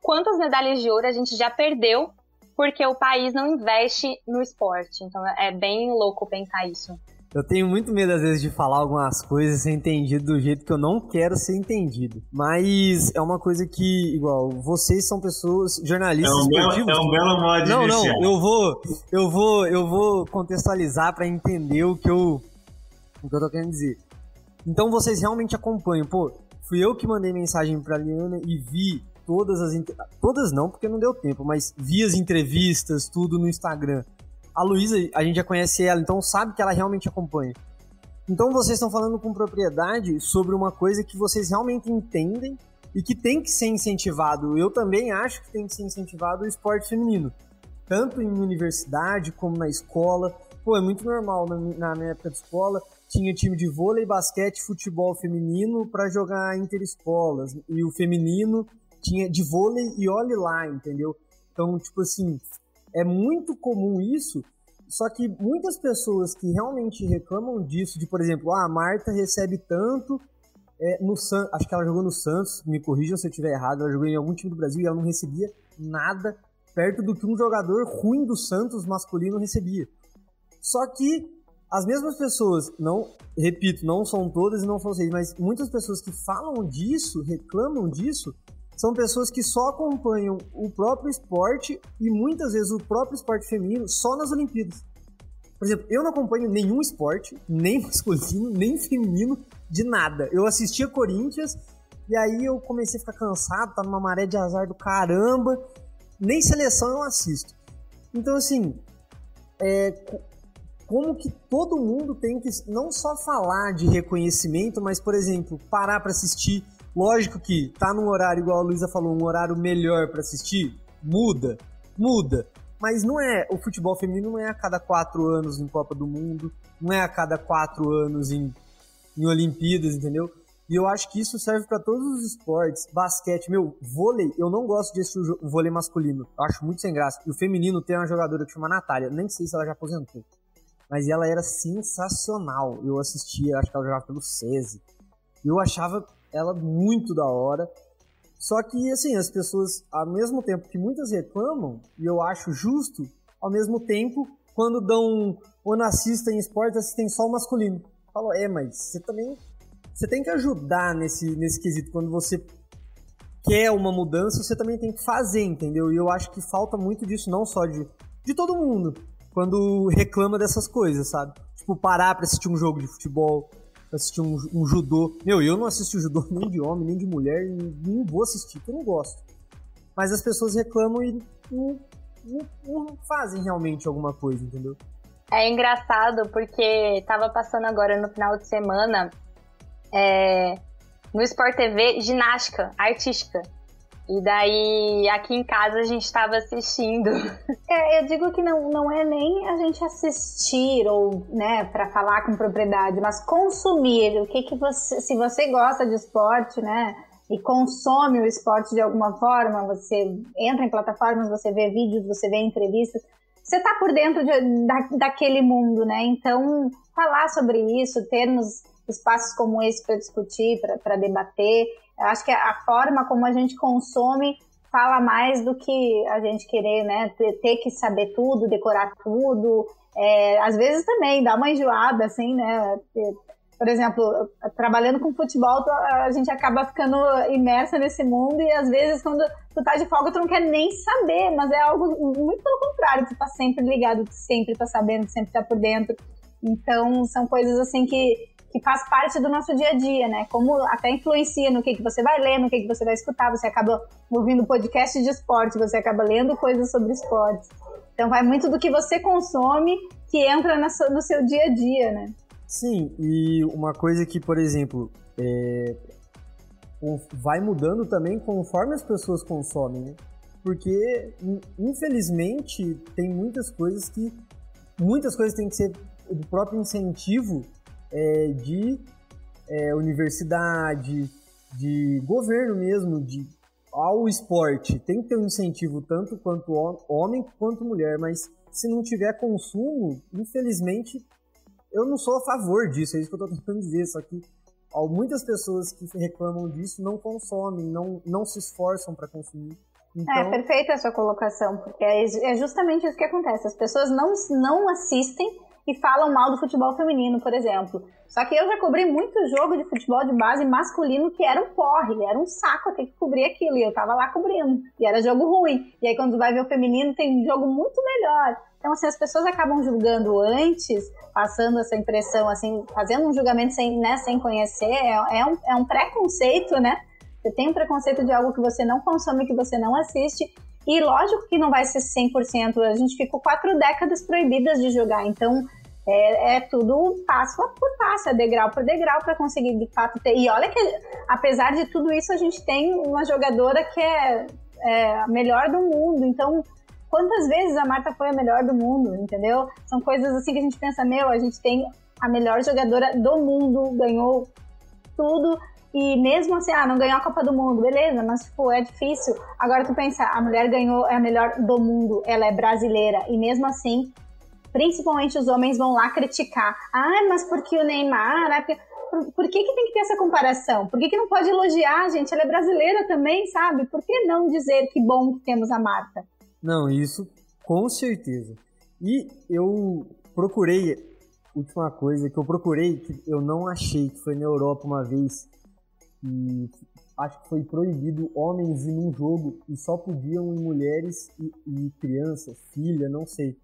quantas medalhas de ouro a gente já perdeu porque o país não investe no esporte. Então é bem louco pensar isso. Eu tenho muito medo, às vezes, de falar algumas coisas e ser entendido do jeito que eu não quero ser entendido. Mas é uma coisa que, igual, vocês são pessoas, jornalistas é um esportivos. Belo, é um belo modo de Não, iniciar. não, eu vou, eu vou, eu vou contextualizar para entender o que eu, o que eu tô querendo dizer. Então vocês realmente acompanham, pô, fui eu que mandei mensagem pra Liana e vi todas as. Todas não, porque não deu tempo, mas vi as entrevistas, tudo no Instagram. A Luísa, a gente já conhece ela, então sabe que ela realmente acompanha. Então vocês estão falando com propriedade sobre uma coisa que vocês realmente entendem e que tem que ser incentivado. Eu também acho que tem que ser incentivado o esporte feminino, tanto em universidade como na escola. Pô, é muito normal na, minha época de escola tinha time de vôlei, basquete, futebol feminino para jogar interescolas e o feminino tinha de vôlei e olhe lá, entendeu? Então, tipo assim, é muito comum isso, só que muitas pessoas que realmente reclamam disso, de por exemplo, ah, a Marta recebe tanto é, no San... acho que ela jogou no Santos, me corrijam se eu estiver errado, ela jogou em algum time do Brasil e ela não recebia nada perto do que um jogador ruim do Santos masculino recebia. Só que as mesmas pessoas, não, repito, não são todas e não são vocês, mas muitas pessoas que falam disso, reclamam disso, são pessoas que só acompanham o próprio esporte e muitas vezes o próprio esporte feminino só nas Olimpíadas. Por exemplo, eu não acompanho nenhum esporte, nem masculino, nem feminino, de nada. Eu assistia Corinthians e aí eu comecei a ficar cansado, tá numa maré de azar do caramba. Nem seleção eu assisto. Então, assim, é, como que todo mundo tem que não só falar de reconhecimento, mas, por exemplo, parar para assistir. Lógico que tá num horário, igual a Luísa falou, um horário melhor para assistir, muda, muda. Mas não é, o futebol feminino não é a cada quatro anos em Copa do Mundo, não é a cada quatro anos em, em Olimpíadas, entendeu? E eu acho que isso serve para todos os esportes. Basquete, meu, vôlei, eu não gosto de assistir o vôlei masculino. Eu acho muito sem graça. E o feminino tem uma jogadora que chama Natália. Nem sei se ela já aposentou mas ela era sensacional. Eu assistia, acho que ela jogava pelo SESI. Eu achava ela muito da hora. Só que, assim, as pessoas, ao mesmo tempo que muitas reclamam, e eu acho justo, ao mesmo tempo, quando dão, quando assistem esportes, assistem só o masculino. Falam, é, mas você também, você tem que ajudar nesse, nesse quesito. Quando você quer uma mudança, você também tem que fazer, entendeu? E eu acho que falta muito disso, não só de, de todo mundo, quando reclama dessas coisas, sabe? Tipo, parar pra assistir um jogo de futebol, pra assistir um, um judô. Meu, eu não assisto judô nem de homem, nem de mulher, e não vou assistir, porque eu não gosto. Mas as pessoas reclamam e não, não, não fazem realmente alguma coisa, entendeu? É engraçado porque tava passando agora no final de semana é, no Sport TV ginástica artística. E daí, aqui em casa, a gente estava assistindo. É, eu digo que não, não é nem a gente assistir ou, né, para falar com propriedade, mas consumir. O que que você, se você gosta de esporte, né, e consome o esporte de alguma forma, você entra em plataformas, você vê vídeos, você vê entrevistas, você tá por dentro de, da, daquele mundo, né? Então, falar sobre isso, termos espaços como esse para discutir, para debater, eu acho que a forma como a gente consome fala mais do que a gente querer, né? Ter, que saber tudo, decorar tudo. É, às vezes também dá uma enjoada, assim, né? Por exemplo, trabalhando com futebol, a gente acaba ficando imersa nesse mundo e às vezes quando tu tá de folga tu não quer nem saber, mas é algo muito pelo contrário, tu tá sempre ligado, tu sempre tá sabendo, sempre tá por dentro. Então, são coisas assim que que faz parte do nosso dia a dia, né? Como até influencia no que, que você vai ler, no que, que você vai escutar. Você acaba ouvindo podcast de esporte, você acaba lendo coisas sobre esporte. Então vai muito do que você consome que entra no seu dia a dia, né? Sim, e uma coisa que, por exemplo, é... vai mudando também conforme as pessoas consomem, né? Porque, infelizmente, tem muitas coisas que. Muitas coisas têm que ser do próprio incentivo é, de é, universidade, de governo mesmo, de ao esporte. Tem que ter um incentivo tanto quanto homem quanto mulher, mas se não tiver consumo, infelizmente, eu não sou a favor disso, é isso que eu estou tentando dizer, só que muitas pessoas que reclamam disso não consomem, não, não se esforçam para consumir. É, então... É perfeita a sua colocação, porque é, é justamente isso que acontece. As pessoas não, não assistem e falam mal do futebol feminino, por exemplo. Só que eu já cobri muito jogo de futebol de base masculino que era um porre, era um saco ter que cobrir aquilo, e eu tava lá cobrindo, e era jogo ruim. E aí quando vai ver o feminino tem jogo muito melhor. Então, assim, as pessoas acabam julgando antes, passando essa impressão, assim, fazendo um julgamento sem, né, sem conhecer, é, é um, é um preconceito, né? Você tem um preconceito de algo que você não consome, que você não assiste, e lógico que não vai ser 100%, a gente ficou quatro décadas proibidas de jogar, então É, é, tudo passo por passo, é degrau por degrau para conseguir de fato ter. E olha que, apesar de tudo isso, a gente tem uma jogadora que é, é a melhor do mundo. Então, quantas vezes a Marta foi a melhor do mundo, entendeu? São coisas assim que a gente pensa, meu, a gente tem a melhor jogadora do mundo, ganhou tudo. E mesmo assim, ah, não ganhou a Copa do Mundo, beleza, mas tipo, é difícil. Agora tu pensa, a mulher ganhou, é a melhor do mundo, ela é brasileira, e mesmo assim, principalmente os homens vão lá criticar. Ah, mas porque o Neymar, né? por, por, que, que tem que ter essa comparação? Por que, que não pode elogiar, gente? Ela é brasileira também, sabe? Por que não dizer que bom que temos a Marta? Não, isso com certeza. E eu procurei última coisa que eu procurei, que eu não achei, que foi na Europa uma vez, e acho que foi proibido homens ir num jogo e só podiam ir mulheres e, e crianças, filha, não sei.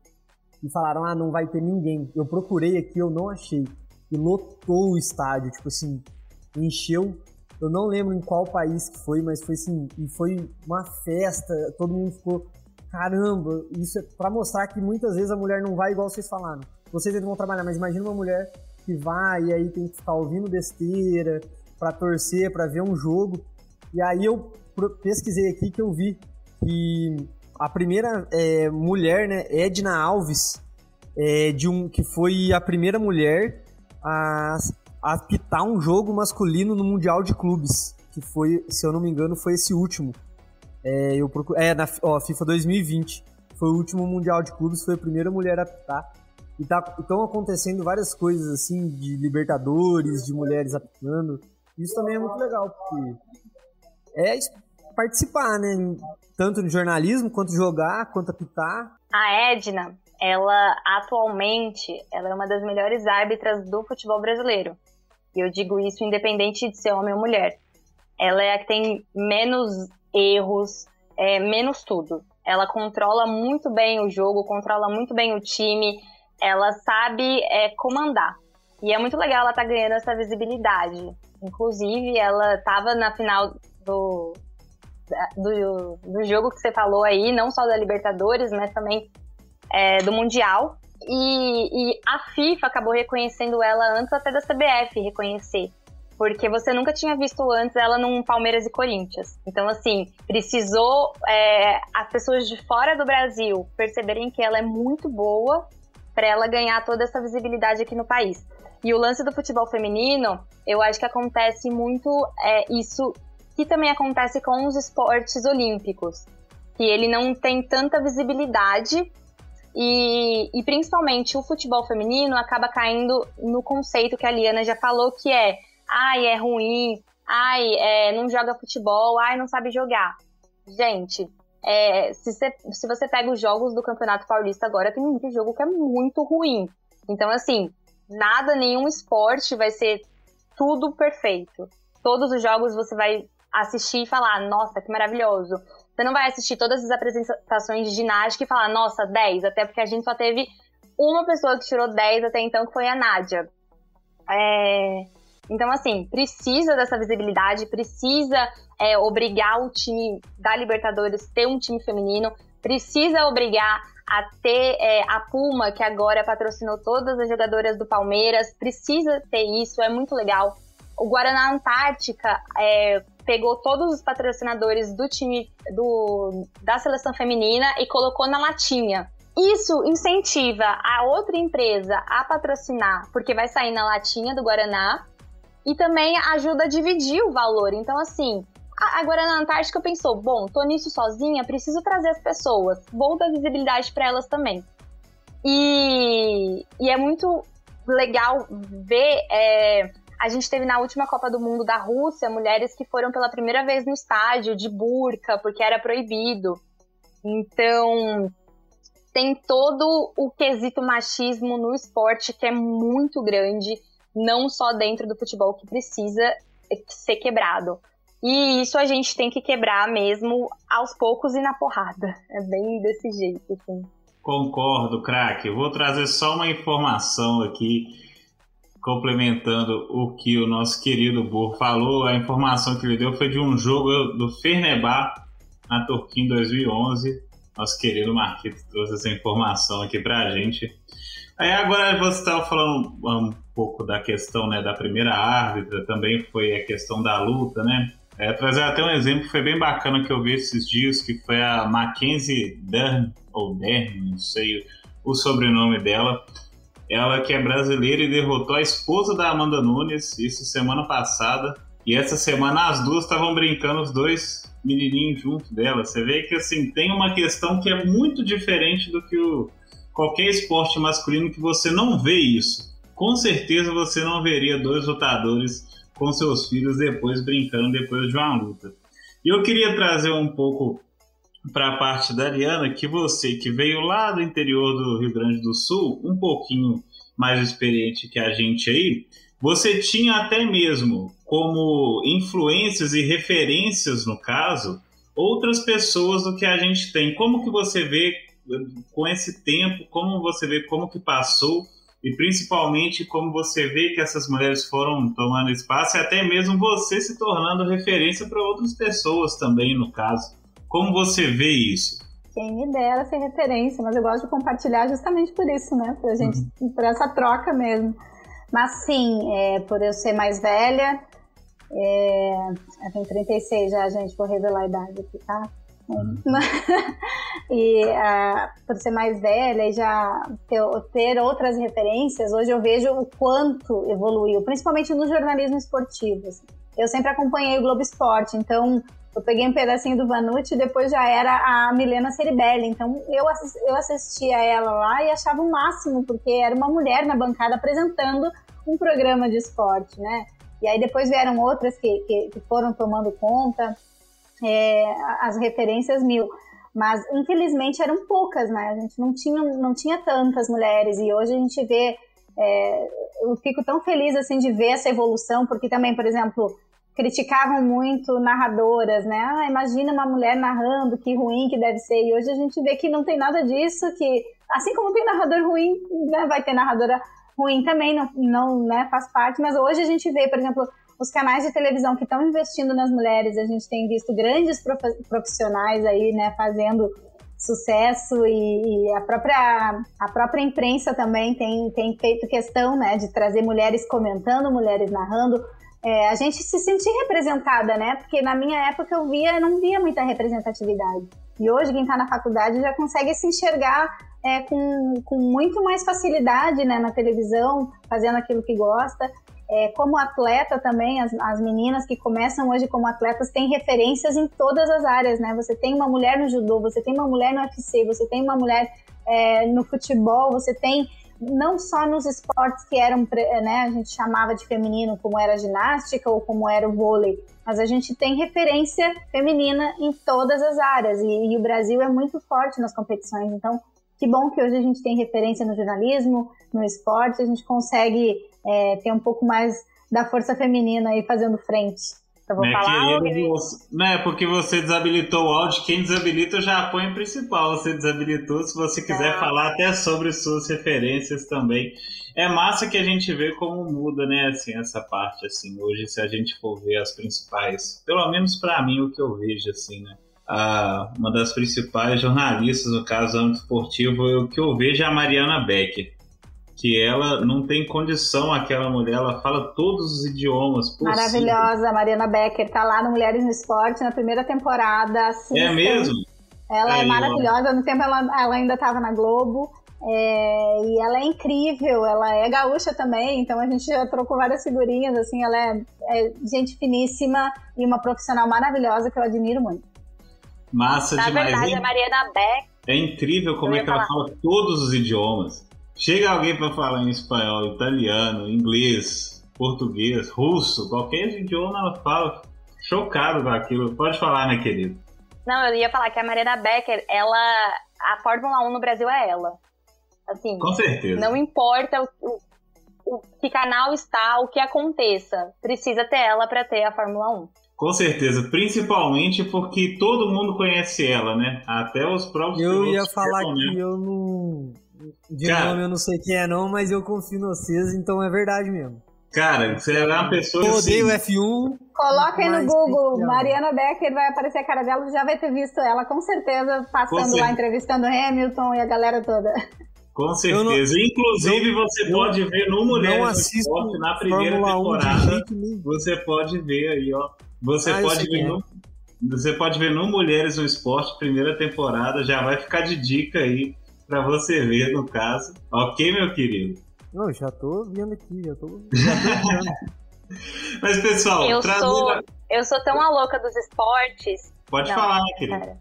E falaram, ah, não vai ter ninguém. Eu procurei aqui, eu não achei. E lotou o estádio, tipo assim, encheu. Eu não lembro em qual país que foi, mas foi assim, e foi uma festa, todo mundo ficou, caramba, isso é pra mostrar que muitas vezes a mulher não vai igual vocês falaram vocês vão trabalhar, mas imagina uma mulher que vai e aí tem que ficar ouvindo besteira para torcer, para ver um jogo. E aí eu pesquisei aqui que eu vi que a primeira é, mulher, né, Edna Alves, é, de um que foi a primeira mulher a, apitar um jogo masculino no Mundial de Clubes, que foi, se eu não me engano, foi esse último. É, eu procuro, é na ó, FIFA 2020. Foi o último Mundial de Clubes, foi a primeira mulher a apitar. E tá, estão acontecendo várias coisas assim, de Libertadores, de mulheres apitando. Isso também é muito legal, porque é participar, né? Tanto no jornalismo, quanto jogar, quanto apitar. A Edna, ela atualmente, ela é uma das melhores árbitras do futebol brasileiro. E eu digo isso independente de ser homem ou mulher. Ela é a que tem menos erros, é, menos tudo. Ela controla muito bem o jogo, controla muito bem o time, ela sabe é, comandar. E é muito legal ela tá ganhando essa visibilidade. Inclusive, ela estava na final do, do, do, jogo que você falou aí, não só da Libertadores, mas também é, do Mundial. E, e, a FIFA acabou reconhecendo ela antes até da CBF reconhecer. Porque você nunca tinha visto antes ela num Palmeiras e Corinthians. Então, assim, precisou é, as pessoas de fora do Brasil perceberem que ela é muito boa para ela ganhar toda essa visibilidade aqui no país. E o lance do futebol feminino, eu acho que acontece muito é, isso que também acontece com os esportes olímpicos, que ele não tem tanta visibilidade e, e principalmente o futebol feminino acaba caindo no conceito que a Liana já falou, que é, ai, é ruim, ai, é, não joga futebol, ai, não sabe jogar. Gente, é, se, você, se você pega os jogos do Campeonato Paulista agora, tem muito jogo que é muito ruim. Então, assim, nada, nenhum esporte vai ser tudo perfeito. Todos os jogos você vai assistir e falar, nossa, que maravilhoso. Você não vai assistir todas as apresentações de ginástica e falar, nossa, 10, até porque a gente só teve uma pessoa que tirou 10 até então, que foi a Nádia. É... Então, assim, precisa dessa visibilidade, precisa é, obrigar o time da Libertadores ter um time feminino, precisa obrigar a ter é, a Puma, que agora patrocinou todas as jogadoras do Palmeiras, precisa ter isso, é muito legal. O Guaraná Antártica é, pegou todos os patrocinadores do time do, da seleção feminina e colocou na latinha. Isso incentiva a outra empresa a patrocinar, porque vai sair na latinha do Guaraná, e também ajuda a dividir o valor. Então, assim, Agora na Antártica pensou, bom, tô nisso sozinha, preciso trazer as pessoas, vou dar visibilidade para elas também. E, e, é muito legal ver. É, a gente teve na última Copa do Mundo da Rússia mulheres que foram pela primeira vez no estádio de burca, porque era proibido. Então, tem todo o quesito machismo no esporte que é muito grande, não só dentro do futebol, que precisa ser quebrado. E isso a gente tem que quebrar mesmo aos poucos e na porrada. É bem desse jeito, assim. Concordo, craque. Vou trazer só uma informação aqui, complementando o que o nosso querido Bor falou. A informação que ele deu foi de um jogo do Fernebar na Turquia em 2011. nosso querido Marquito trouxe essa informação aqui pra gente. Aí agora você estava falando um pouco da questão né, da primeira árbitra, também foi a questão da luta, né? É, trazer até um exemplo que foi bem bacana que eu vi esses dias, que foi a Mackenzie Dern, ou Dern, não sei o sobrenome dela. Ela que é brasileira e derrotou a esposa da Amanda Nunes, isso semana passada. E essa semana as duas estavam brincando, os dois menininhos junto dela. Você vê que assim tem uma questão que é muito diferente do que o, qualquer esporte masculino que você não vê isso. Com certeza você não veria dois lutadores com seus filhos depois brincando depois de uma luta. E eu queria trazer um pouco para a parte da Ariana, que você que veio lá do interior do Rio Grande do Sul, um pouquinho mais experiente que a gente aí, você tinha até mesmo como influências e referências no caso outras pessoas do que a gente tem. Como que você vê com esse tempo, como você vê como que passou e principalmente como você vê que essas mulheres foram tomando espaço e até mesmo você se tornando referência para outras pessoas também, no caso. Como você vê isso? Quem me dera ser referência, mas eu gosto de compartilhar justamente por isso, né? Pra gente, uhum. por essa troca mesmo. Mas sim, é, por eu ser mais velha, é, eu tenho 36 já, gente, vou revelar a idade aqui, tá? Uhum. e uh, por ser mais velha e já ter, ter, outras referências, hoje eu vejo o quanto evoluiu, principalmente no jornalismo esportivo. Assim. Eu sempre acompanhei o Globo Esporte, então eu peguei um pedacinho do Vanucci e depois já era a Milena Ceribelli. Então eu, eu assistia ela lá e achava o máximo, porque era uma mulher na bancada apresentando um programa de esporte, né? E aí depois vieram outras que, que, que foram tomando conta é, as referências mil. Mas, infelizmente, eram poucas, né? A gente não tinha, não tinha tantas mulheres. E hoje a gente vê... É, eu fico tão feliz, assim, de ver essa evolução, porque também, por exemplo, criticavam muito narradoras, né? Ah, imagina uma mulher narrando, que ruim que deve ser. E hoje a gente vê que não tem nada disso, que assim como tem narrador ruim, né, vai ter narradora ruim também, não, não né, faz parte. Mas hoje a gente vê, por exemplo, os canais de televisão que estão investindo nas mulheres, a gente tem visto grandes profissionais aí, né, fazendo sucesso e, a própria a própria imprensa também tem, tem feito questão, né, de trazer mulheres comentando, mulheres narrando, é, a gente se sentir representada, né? Porque na minha época eu via, não via muita representatividade. E hoje quem está na faculdade já consegue se enxergar é, com, com muito mais facilidade, né, na televisão, fazendo aquilo que gosta. É, como atleta também, as, as meninas que começam hoje como atletas têm referências em todas as áreas, né? Você tem uma mulher no judô, você tem uma mulher no UFC, você tem uma mulher é, no futebol, você tem não só nos esportes que eram, né, a gente chamava de feminino, como era a ginástica ou como era o vôlei, mas a gente tem referência feminina em todas as áreas e, e o Brasil é muito forte nas competições, então que bom que hoje a gente tem referência no jornalismo, no esporte, a gente consegue é, ter um pouco mais da força feminina aí fazendo frente. Eu vou né, falar você, né, porque você desabilitou o áudio, quem desabilita já põe o principal. Você desabilitou, se você quiser é. falar até sobre suas referências também. É massa que a gente vê como muda, né, assim, essa parte, assim, hoje se a gente for ver as principais, pelo menos para mim o que eu vejo, assim, né, a, uma das principais jornalistas, no caso âmbito esportivo, o que eu vejo é a Mariana Becker. Que ela não tem condição, aquela mulher, ela fala todos os idiomas possíveis. Maravilhosa, Mariana Becker, tá lá no Mulheres no Esporte, na primeira temporada. Assistam. É mesmo? Ela é maravilhosa, no tempo ela, ela ainda estava na Globo. É, e ela é incrível, ela é gaúcha também, então a gente já trocou várias figurinhas, assim, ela é, é gente finíssima e uma profissional maravilhosa que eu admiro muito. Massa Na demais. verdade, hein? a Mariana Beck. É incrível como é que ela fala todos os idiomas. Chega alguém para falar em espanhol, italiano, inglês, português, russo, qualquer idioma ela fala. Chocado com aquilo. Pode falar, né, querido? Não, eu ia falar que a Mariana Becker, ela. A Fórmula 1 no Brasil é ela. Assim. Com certeza. Não importa o, o, o que canal está, o que aconteça. Precisa ter ela para ter a Fórmula 1. Com certeza, principalmente porque todo mundo conhece ela, né? Até os próprios Eu ia falar que eu não. De Cara, nome eu não sei quem é, não, mas eu confio em vocês, então é verdade mesmo. Cara, você é uma pessoa. Eu odeio assim, F1. Coloca aí no Google, Mariana Becker, vai aparecer a cara dela, já vai ter visto ela, com certeza, passando com lá, entrevistando Hamilton e a galera toda. Com certeza. Não, Inclusive, você pode ver no Mulheres não Esporte, na primeira Fórmula temporada. Você pode ver aí, ó. Você ah, pode ver é. no, você pode ver no Mulheres no Esporte, primeira temporada, já vai ficar de dica aí para você ver, no caso. Ok, meu querido? Não, já tô vendo aqui, já tô, já tô vendo. Mas, pessoal, eu, sou, eu sou tão a louca dos esportes. Pode não, falar, né, querido?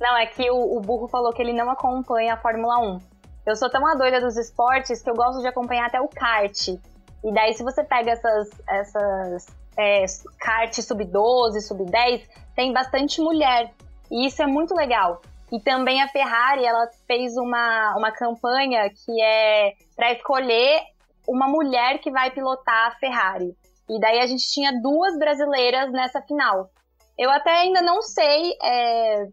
Não, é que o, o Burro falou que ele não acompanha a Fórmula 1. Eu sou tão a doida dos esportes que eu gosto de acompanhar até o kart. E daí, se você pega essas, essas é, kart sub-12, sub-10, tem bastante mulher. E isso é muito legal. E também a Ferrari, ela fez uma, uma campanha que é para escolher uma mulher que vai pilotar a Ferrari. E daí a gente tinha duas brasileiras nessa final. Eu até ainda não sei é,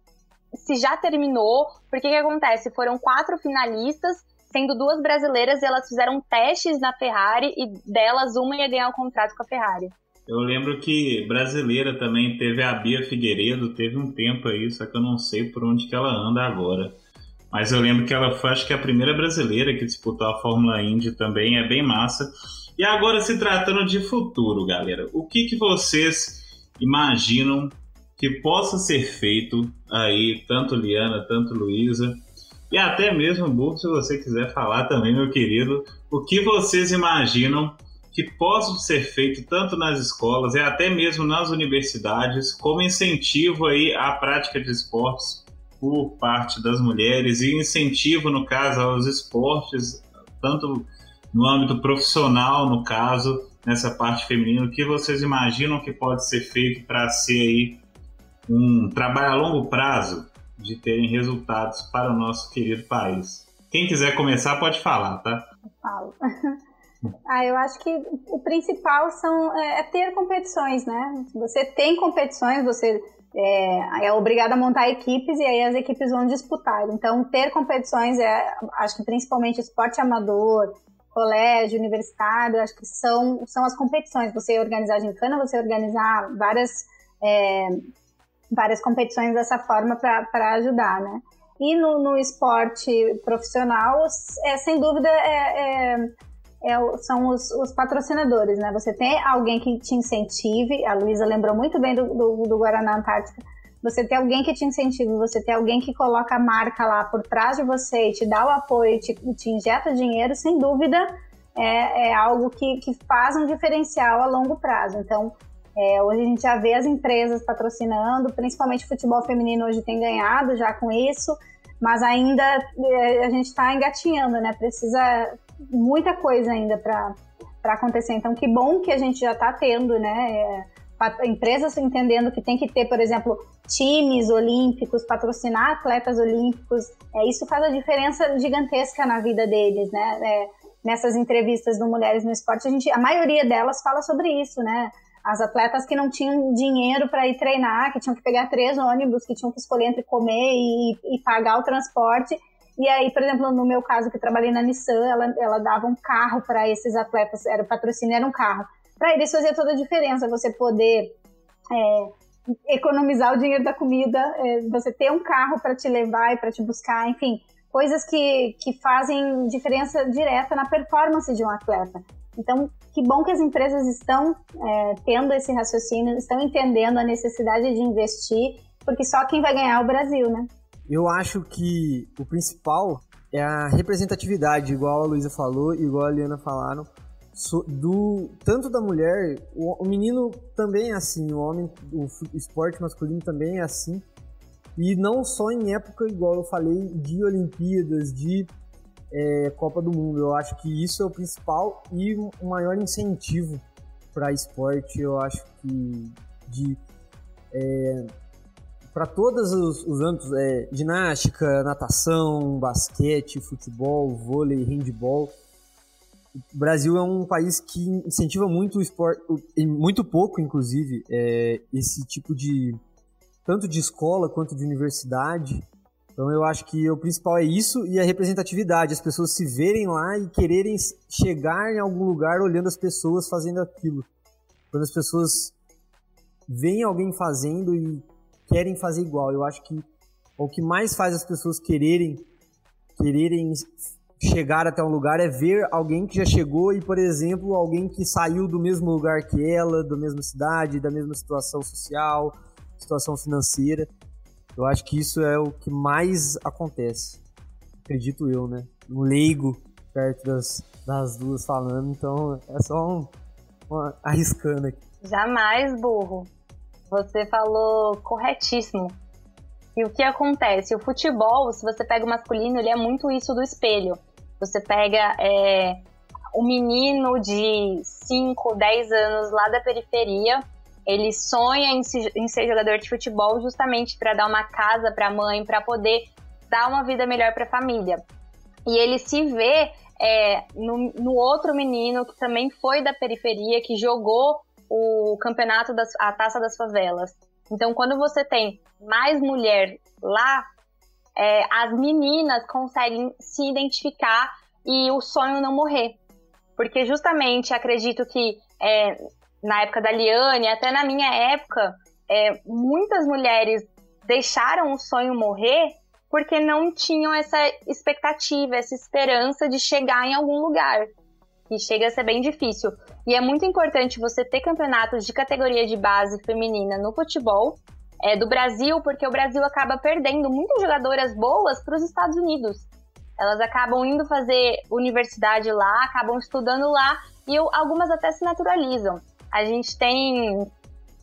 se já terminou, porque que acontece? Foram quatro finalistas, sendo duas brasileiras, e elas fizeram testes na Ferrari, e delas uma ia ganhar o contrato com a Ferrari. Eu lembro que brasileira também teve a Bia Figueiredo, teve um tempo aí, só que eu não sei por onde que ela anda agora. Mas eu lembro que ela foi, acho que a primeira brasileira que disputou a Fórmula Indy também, é bem massa. E agora se tratando de futuro, galera, o que, que vocês imaginam que possa ser feito aí, tanto Liana, tanto Luísa, e até mesmo Burro, se você quiser falar também, meu querido, o que vocês imaginam que possa ser feito tanto nas escolas e até mesmo nas universidades como incentivo aí à prática de esportes por parte das mulheres e incentivo no caso aos esportes tanto no âmbito profissional no caso nessa parte feminina. O que vocês imaginam que pode ser feito para ser aí um trabalho a longo prazo de terem resultados para o nosso querido país? Quem quiser começar pode falar tá? Eu falo Ah, eu acho que o principal são, é, é ter competições, né? Você tem competições, você é, é obrigado a montar equipes e aí as equipes vão disputar. Então, ter competições, é, acho que principalmente esporte amador, colégio, universitário, acho que são, são as competições. Você organizar gincana, você organizar várias, é, várias competições dessa forma para ajudar, né? E no, no esporte profissional, é, sem dúvida, é, é é, são os, os, patrocinadores, né? Você tem alguém que te incentive, a Luísa lembrou muito bem do, do, do, Guaraná Antártica, você tem alguém que te incentive, você tem alguém que coloca a marca lá por trás de você e te dá o apoio, te, te injeta dinheiro, sem dúvida é, é algo que, que, faz um diferencial a longo prazo. Então, é, hoje a gente já vê as empresas patrocinando, principalmente futebol feminino hoje tem ganhado já com isso, mas ainda é, a gente está engatinhando, né? Precisa muita coisa ainda para acontecer. Então, que bom que a gente já está tendo, né? É, empresas entendendo que tem que ter, por exemplo, times olímpicos, patrocinar atletas olímpicos. É, isso faz a diferença gigantesca na vida deles, né? É, nessas entrevistas do Mulheres no Esporte, a, gente, a maioria delas fala sobre isso, né? As atletas que não tinham dinheiro para ir treinar, que tinham que pegar três ônibus, que tinham que escolher entre comer e, e pagar o transporte, e aí, por exemplo, no meu caso, que trabalhei na Nissan, ela, ela dava um carro para esses atletas, era o patrocínio, era um carro. Para eles fazia toda a diferença, você poder é, economizar o dinheiro da comida, é, você ter um carro para te levar e para te buscar, enfim, coisas que, que fazem diferença direta na performance de um atleta. Então, que bom que as empresas estão é, tendo esse raciocínio, estão entendendo a necessidade de investir, porque só quem vai ganhar é o Brasil, né? Eu acho que o principal é a representatividade, igual a Luísa falou e igual a Liana falaram, do tanto da mulher, o, o, menino também é assim, o homem, o, esporte masculino também é assim. E não só em época, igual eu falei, de Olimpíadas, de é, Copa do Mundo. Eu acho que isso é o principal e o maior incentivo para esporte. Eu acho que de é, para todos os, os âmbitos, é, ginástica, natação, basquete, futebol, vôlei, handball. O Brasil é um país que incentiva muito o esporte, muito pouco, inclusive, é, esse tipo de tanto de escola quanto de universidade. Então eu acho que o principal é isso e a representatividade, as pessoas se verem lá e quererem chegar em algum lugar olhando as pessoas fazendo aquilo. Quando as pessoas veem alguém fazendo e querem fazer igual, eu acho que o que mais faz as pessoas quererem quererem chegar até um lugar é ver alguém que já chegou e, por exemplo, alguém que saiu do mesmo lugar que ela, da mesma cidade, da mesma situação social, situação financeira. Eu acho que isso é o que mais acontece. Acredito eu, né? Um leigo perto das, das duas falando, então é só um, um, arriscando aqui. Jamais, burro. Você falou corretíssimo. E o que acontece? O futebol, se você pega o masculino, ele é muito isso do espelho. Você pega é, um menino de 5, 10 anos lá da periferia, ele sonha em, se, em ser jogador de futebol justamente para dar uma casa para a mãe, para poder dar uma vida melhor para a família. E ele se vê é, no, no, outro menino que também foi da periferia, que jogou o campeonato, das, a taça das favelas. Então, quando você tem mais mulher lá, é, as meninas conseguem se identificar e o sonho não morrer. Porque justamente acredito que é, na época da Liane, até na minha época, é, muitas mulheres deixaram o sonho morrer porque não tinham essa expectativa, essa esperança de chegar em algum lugar. E chega a ser bem difícil. E é muito importante você ter campeonatos de categoria de base feminina no futebol é, do Brasil, porque o Brasil acaba perdendo muitas jogadoras boas para os Estados Unidos. Elas acabam indo fazer universidade lá, acabam estudando lá e algumas até se naturalizam. A gente tem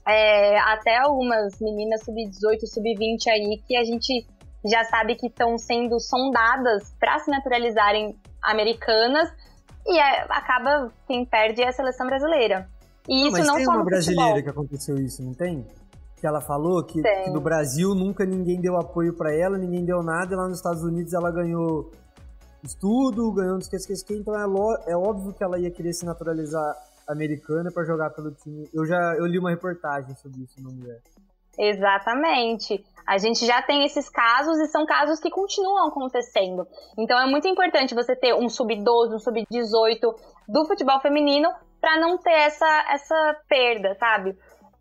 é, até algumas meninas sub-18, sub-20 aí que a gente já sabe que estão sendo sondadas para se naturalizarem americanas e é, acaba quem perde é a seleção brasileira. E isso Mas não tem só uma brasileira que aconteceu isso, não tem? Que ela falou que, que no Brasil nunca ninguém deu apoio para ela, ninguém deu nada, e lá nos Estados Unidos ela ganhou estudo, ganhou não esquece que, então é, é óbvio que ela ia querer se naturalizar americana para jogar pelo time. Eu já eu li uma reportagem sobre isso no Mulher. Exatamente. A gente já tem esses casos e são casos que continuam acontecendo. Então é muito importante você ter um sub-12, um sub-18 do futebol feminino para não ter essa, essa perda, sabe?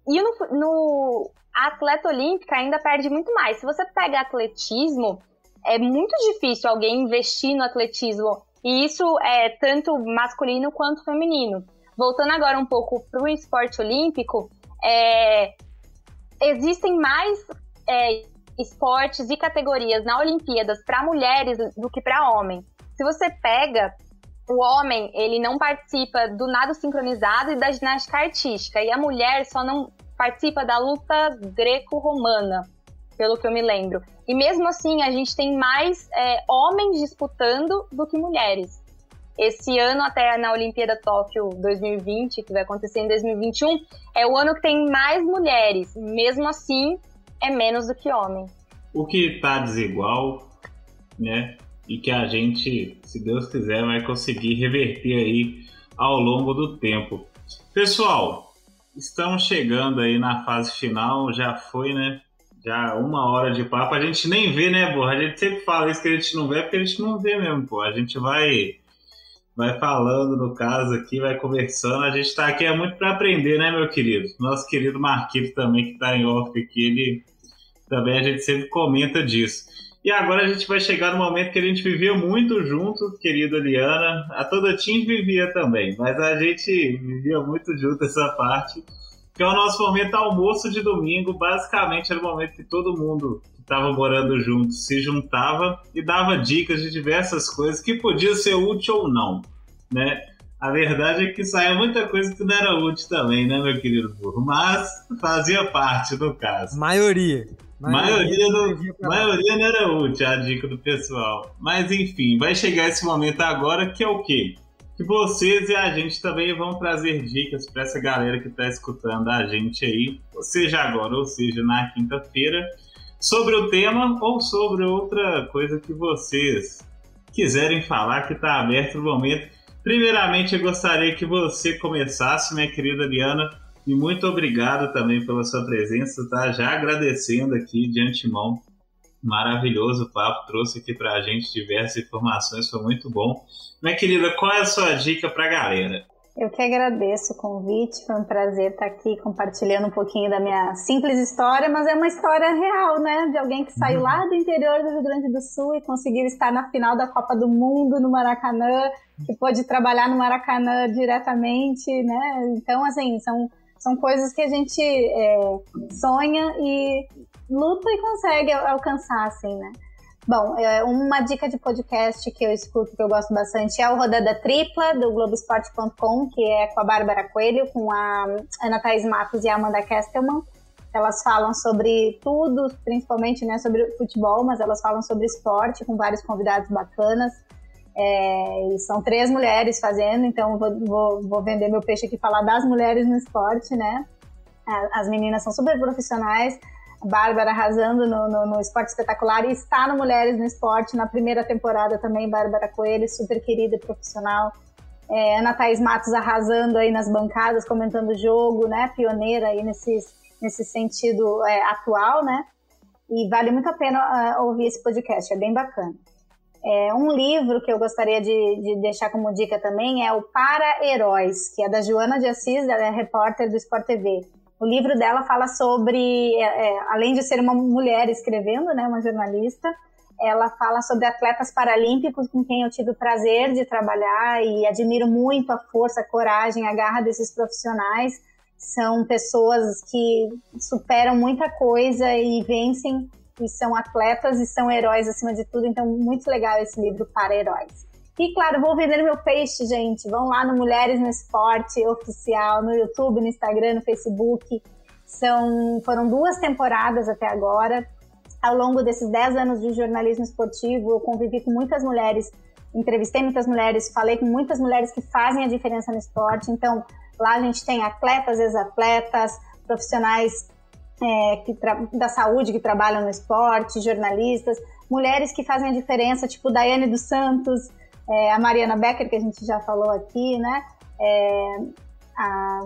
E no, no atleta olímpica ainda perde muito mais. Se você pega atletismo, é muito difícil alguém investir no atletismo. E isso é tanto masculino quanto feminino voltando agora um pouco para o esporte olímpico, é, existem mais é, esportes e categorias na Olimpíadas para mulheres do que para homens. Se você pega o homem, ele não participa do nado sincronizado e da ginástica artística, e a mulher só não participa da luta greco-romana, pelo que eu me lembro. E mesmo assim, a gente tem mais é, homens disputando do que mulheres. Esse ano, até na Olimpíada Tóquio 2020, que vai acontecer em 2021, é o ano que tem mais mulheres. Mesmo assim, é menos do que homem. O que está desigual, né? E que a gente, se Deus quiser, vai conseguir reverter aí ao longo do tempo. Pessoal, estamos chegando aí na fase final, já foi, né? Já uma hora de papo, a gente nem vê, né, porra? A gente sempre fala isso que a gente não vê, porque a gente não vê mesmo, pô. A gente vai vai falando no caso aqui, vai conversando. A gente está aqui é muito para aprender, né, meu querido? Nosso querido Marquito também, que está em off aqui, ele também a gente sempre comenta disso. E agora a gente vai chegar no momento que a gente vivia muito junto, querida Liana. A toda Team vivia também, mas a gente vivia muito junto essa parte, que é o nosso momento almoço de domingo. Basicamente era o momento que todo mundo estava morando junto se juntava e dava dicas de diversas coisas que podia ser útil ou não, né? A verdade é que saía muita coisa que não era útil também, né, meu querido burro? Mas fazia parte do caso. Maioria. Maioria, maioria, do, maioria não era útil a dica do pessoal. Mas enfim, vai chegar esse momento agora que é o quê? Que vocês e a gente também vão trazer dicas para essa galera que está escutando a gente aí, seja agora ou seja na quinta-feira sobre o tema ou sobre outra coisa que vocês quiserem falar, que está aberto no momento. Primeiramente, eu gostaria que você começasse, minha querida Liana, e muito obrigado também pela sua presença, tá? Já agradecendo aqui de antemão. Maravilhoso papo, trouxe aqui para a gente diversas informações, foi muito bom. Minha querida, qual é a sua dica para a galera? Eu que agradeço o convite, foi um prazer estar aqui compartilhando um pouquinho da minha simples história, mas é uma história real, né? De alguém que saiu lá do interior do Rio Grande do Sul e conseguiu estar na final da Copa do Mundo no Maracanã, que pôde trabalhar no Maracanã diretamente, né? Então, assim, são, são coisas que a gente é, sonha e luta e consegue alcançar, assim, né? Bom, é, uma dica de podcast que eu escuto, que eu gosto bastante, é o Rodada Tripla, do Globoesporte.com, que é com a Bárbara Coelho, com a Ana Thaís Matos e a Amanda Kestelman. Elas falam sobre tudo, principalmente né, sobre futebol, mas elas falam sobre esporte, com vários convidados bacanas. É, e são três mulheres fazendo, então vou, vou, vou vender meu peixe aqui falar das mulheres no esporte, né? As meninas são super profissionais, Bárbara arrasando no, no, no, esporte espetacular e está no Mulheres no Esporte na primeira temporada também, Bárbara Coelho, super querida e profissional. É, Ana Thaís Matos arrasando aí nas bancadas, comentando o jogo, né? Pioneira aí nesse, nesse sentido é, atual, né? E vale muito a pena uh, ouvir esse podcast, é bem bacana. É, um livro que eu gostaria de, de, deixar como dica também é o Para Heróis, que é da Joana de Assis, ela é repórter do Sport TV. O livro dela fala sobre, é, é, além de ser uma mulher escrevendo, né, uma jornalista, ela fala sobre atletas paralímpicos com quem eu tive o prazer de trabalhar e admiro muito a força, a coragem, a garra desses profissionais. São pessoas que superam muita coisa e vencem, e são atletas e são heróis acima de tudo. Então, muito legal esse livro para heróis. E claro, vou vender meu peixe, gente. Vão lá no Mulheres no Esporte oficial, no YouTube, no Instagram, no Facebook. São, foram duas temporadas até agora. Ao longo desses 10 anos de jornalismo esportivo, eu convivi com muitas mulheres, entrevistei muitas mulheres, falei com muitas mulheres que fazem a diferença no esporte. Então, lá a gente tem atletas, ex-atletas, profissionais é, que da saúde que trabalham no esporte, jornalistas, mulheres que fazem a diferença, tipo Daiane dos Santos, é, a Mariana Becker, que a gente já falou aqui, né? É, a,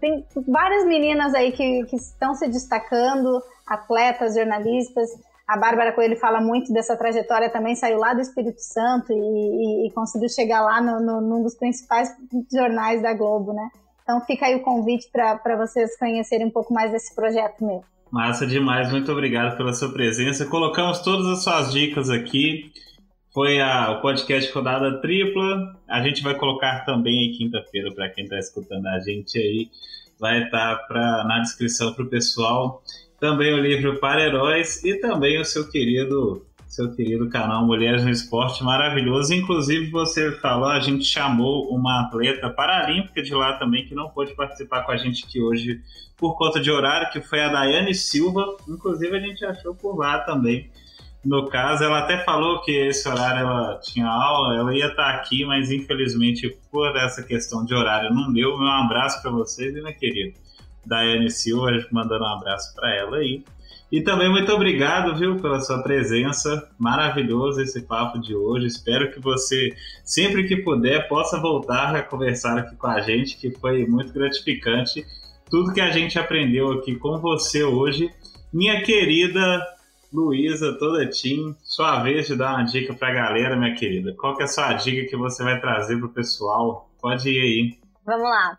tem várias meninas aí que, que estão se destacando, atletas, jornalistas. A Bárbara Coelho fala muito dessa trajetória também, saiu lá do Espírito Santo e, e, e conseguiu chegar lá no, no, num dos principais jornais da Globo, né? Então fica aí o convite para vocês conhecerem um pouco mais desse projeto meu. Massa demais, muito obrigado pela sua presença. Colocamos todas as suas dicas aqui. Foi a, o podcast Rodada Tripla. A gente vai colocar também em quinta-feira, para quem está escutando a gente aí, vai estar tá na descrição para o pessoal. Também o livro Para Heróis e também o seu querido seu querido canal Mulheres no Esporte, maravilhoso. Inclusive, você falou, a gente chamou uma atleta paralímpica de lá também, que não pôde participar com a gente aqui hoje por conta de horário, que foi a Daiane Silva. Inclusive, a gente achou por lá também. No caso, ela até falou que esse horário ela tinha aula, ela ia estar aqui, mas infelizmente por essa questão de horário não deu. Meu abraço para vocês minha querida Daiane Silva, mandando um abraço para ela aí. Também muito obrigado, viu, pela sua presença. Maravilhoso esse papo de hoje. Espero que você, sempre que puder, possa voltar a conversar aqui com a gente, que foi muito gratificante. Tudo que a gente aprendeu aqui com você hoje. Minha querida Luísa Todatim, sua vez de dar uma dica para a galera, minha querida. Qual que é a sua dica que você vai trazer para o pessoal? Pode ir aí. Vamos lá.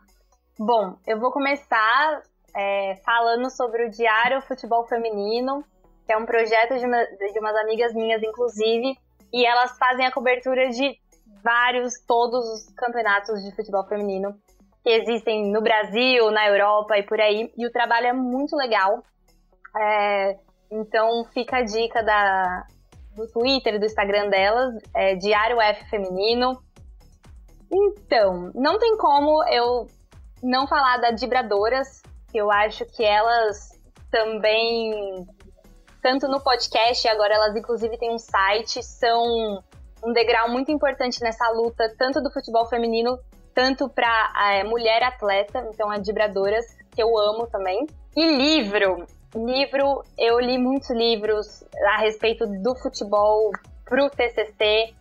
Bom, eu vou começar é, falando sobre o Diário Futebol Feminino, que é um projeto de, uma, de umas amigas minhas, inclusive, e elas fazem a cobertura de vários, todos os campeonatos de futebol feminino que existem no Brasil, na Europa e por aí. E o trabalho é muito legal. É, então fica a dica da, do Twitter do Instagram delas, é Diário F Feminino. Então, não tem como eu não falar da Dibradoras, que eu acho que elas também, tanto no podcast, agora elas inclusive têm um site, são um degrau muito importante nessa luta, tanto do futebol feminino, tanto para é, mulher atleta, então a Dibradoras, que eu amo também. E livro, Livro, eu li muitos livros a respeito do futebol pro TCC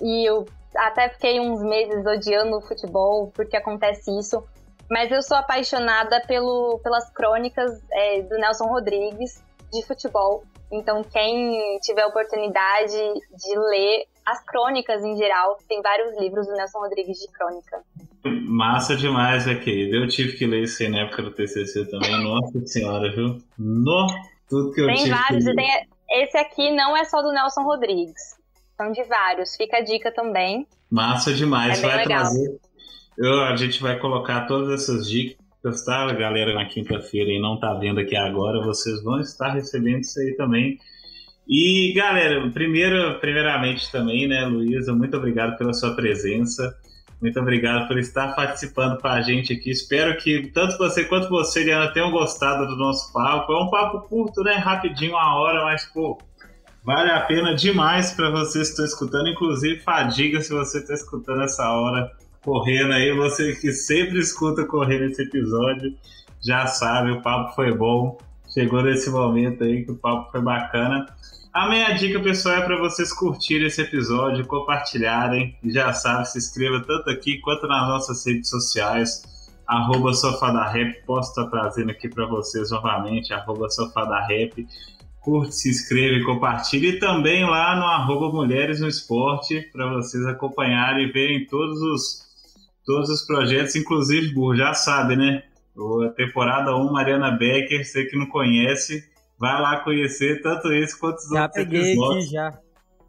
e eu até fiquei uns meses odiando o futebol porque acontece isso. Mas eu sou apaixonada pelo, pelas crônicas é, do Nelson Rodrigues de futebol. Então, quem tiver oportunidade de ler as crônicas em geral, tem vários livros do Nelson Rodrigues de crônica. Massa demais, é querido. Eu tive que ler isso aí na época do TCC também. Nossa senhora, viu? No, tudo que eu tem tive vários. Que... Tem... Esse aqui não é só do Nelson Rodrigues. São de vários. Fica a dica também. Massa demais. É vai legal. trazer. Eu, a gente vai colocar todas essas dicas, tá? Galera na quinta-feira e não tá vendo aqui agora, vocês vão estar recebendo isso aí também. E galera, primeiro, primeiramente também, né, Luísa, muito obrigado pela sua presença. Muito obrigado por estar participando com a gente aqui. Espero que tanto você quanto você, Liana, tenham gostado do nosso papo. É um papo curto, né? Rapidinho, uma hora, mas, pô, vale a pena demais para vocês que estão escutando. Inclusive, fadiga se você está escutando essa hora correndo aí. Você que sempre escuta correndo esse episódio, já sabe, o papo foi bom. Chegou nesse momento aí que o papo foi bacana. A minha dica, pessoal, é para vocês curtirem esse episódio, compartilharem. Já sabe, se inscreva tanto aqui quanto nas nossas redes sociais. Arroba Sofadarrap, posso estar trazendo aqui para vocês novamente, arroba Sofadarrap. Curte, se inscreve, compartilhe. E também lá no arroba Mulheres no Esporte, para vocês acompanharem e verem todos os, todos os projetos, inclusive, Burro, já sabe, né? A temporada 1, Mariana Becker, você que não conhece, Vai lá conhecer tanto esse quanto os já outros peguei episódios. Aqui, já.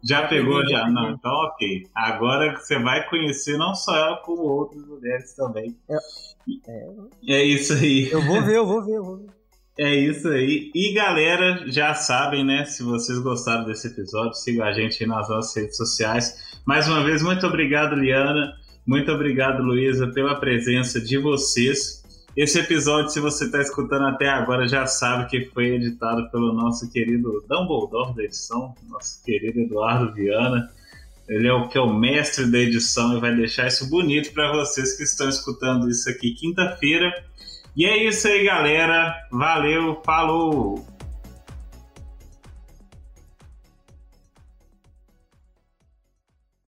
Já pegou, já? já? Não, então ok. Agora você vai conhecer não só ela, como outras mulheres também. É, é isso aí. Eu vou ver, eu vou ver, eu vou ver. É isso aí. E galera, já sabem, né? Se vocês gostaram desse episódio, sigam a gente nas nossas redes sociais. Mais uma vez, muito obrigado, Liana. Muito obrigado, Luísa, pela presença de vocês. Esse episódio, se você está escutando até agora, já sabe que foi editado pelo nosso querido Dumbledore da edição, nosso querido Eduardo Viana. Ele é o que é o mestre da edição e vai deixar isso bonito para vocês que estão escutando isso aqui quinta-feira. E é isso aí, galera. Valeu, falou!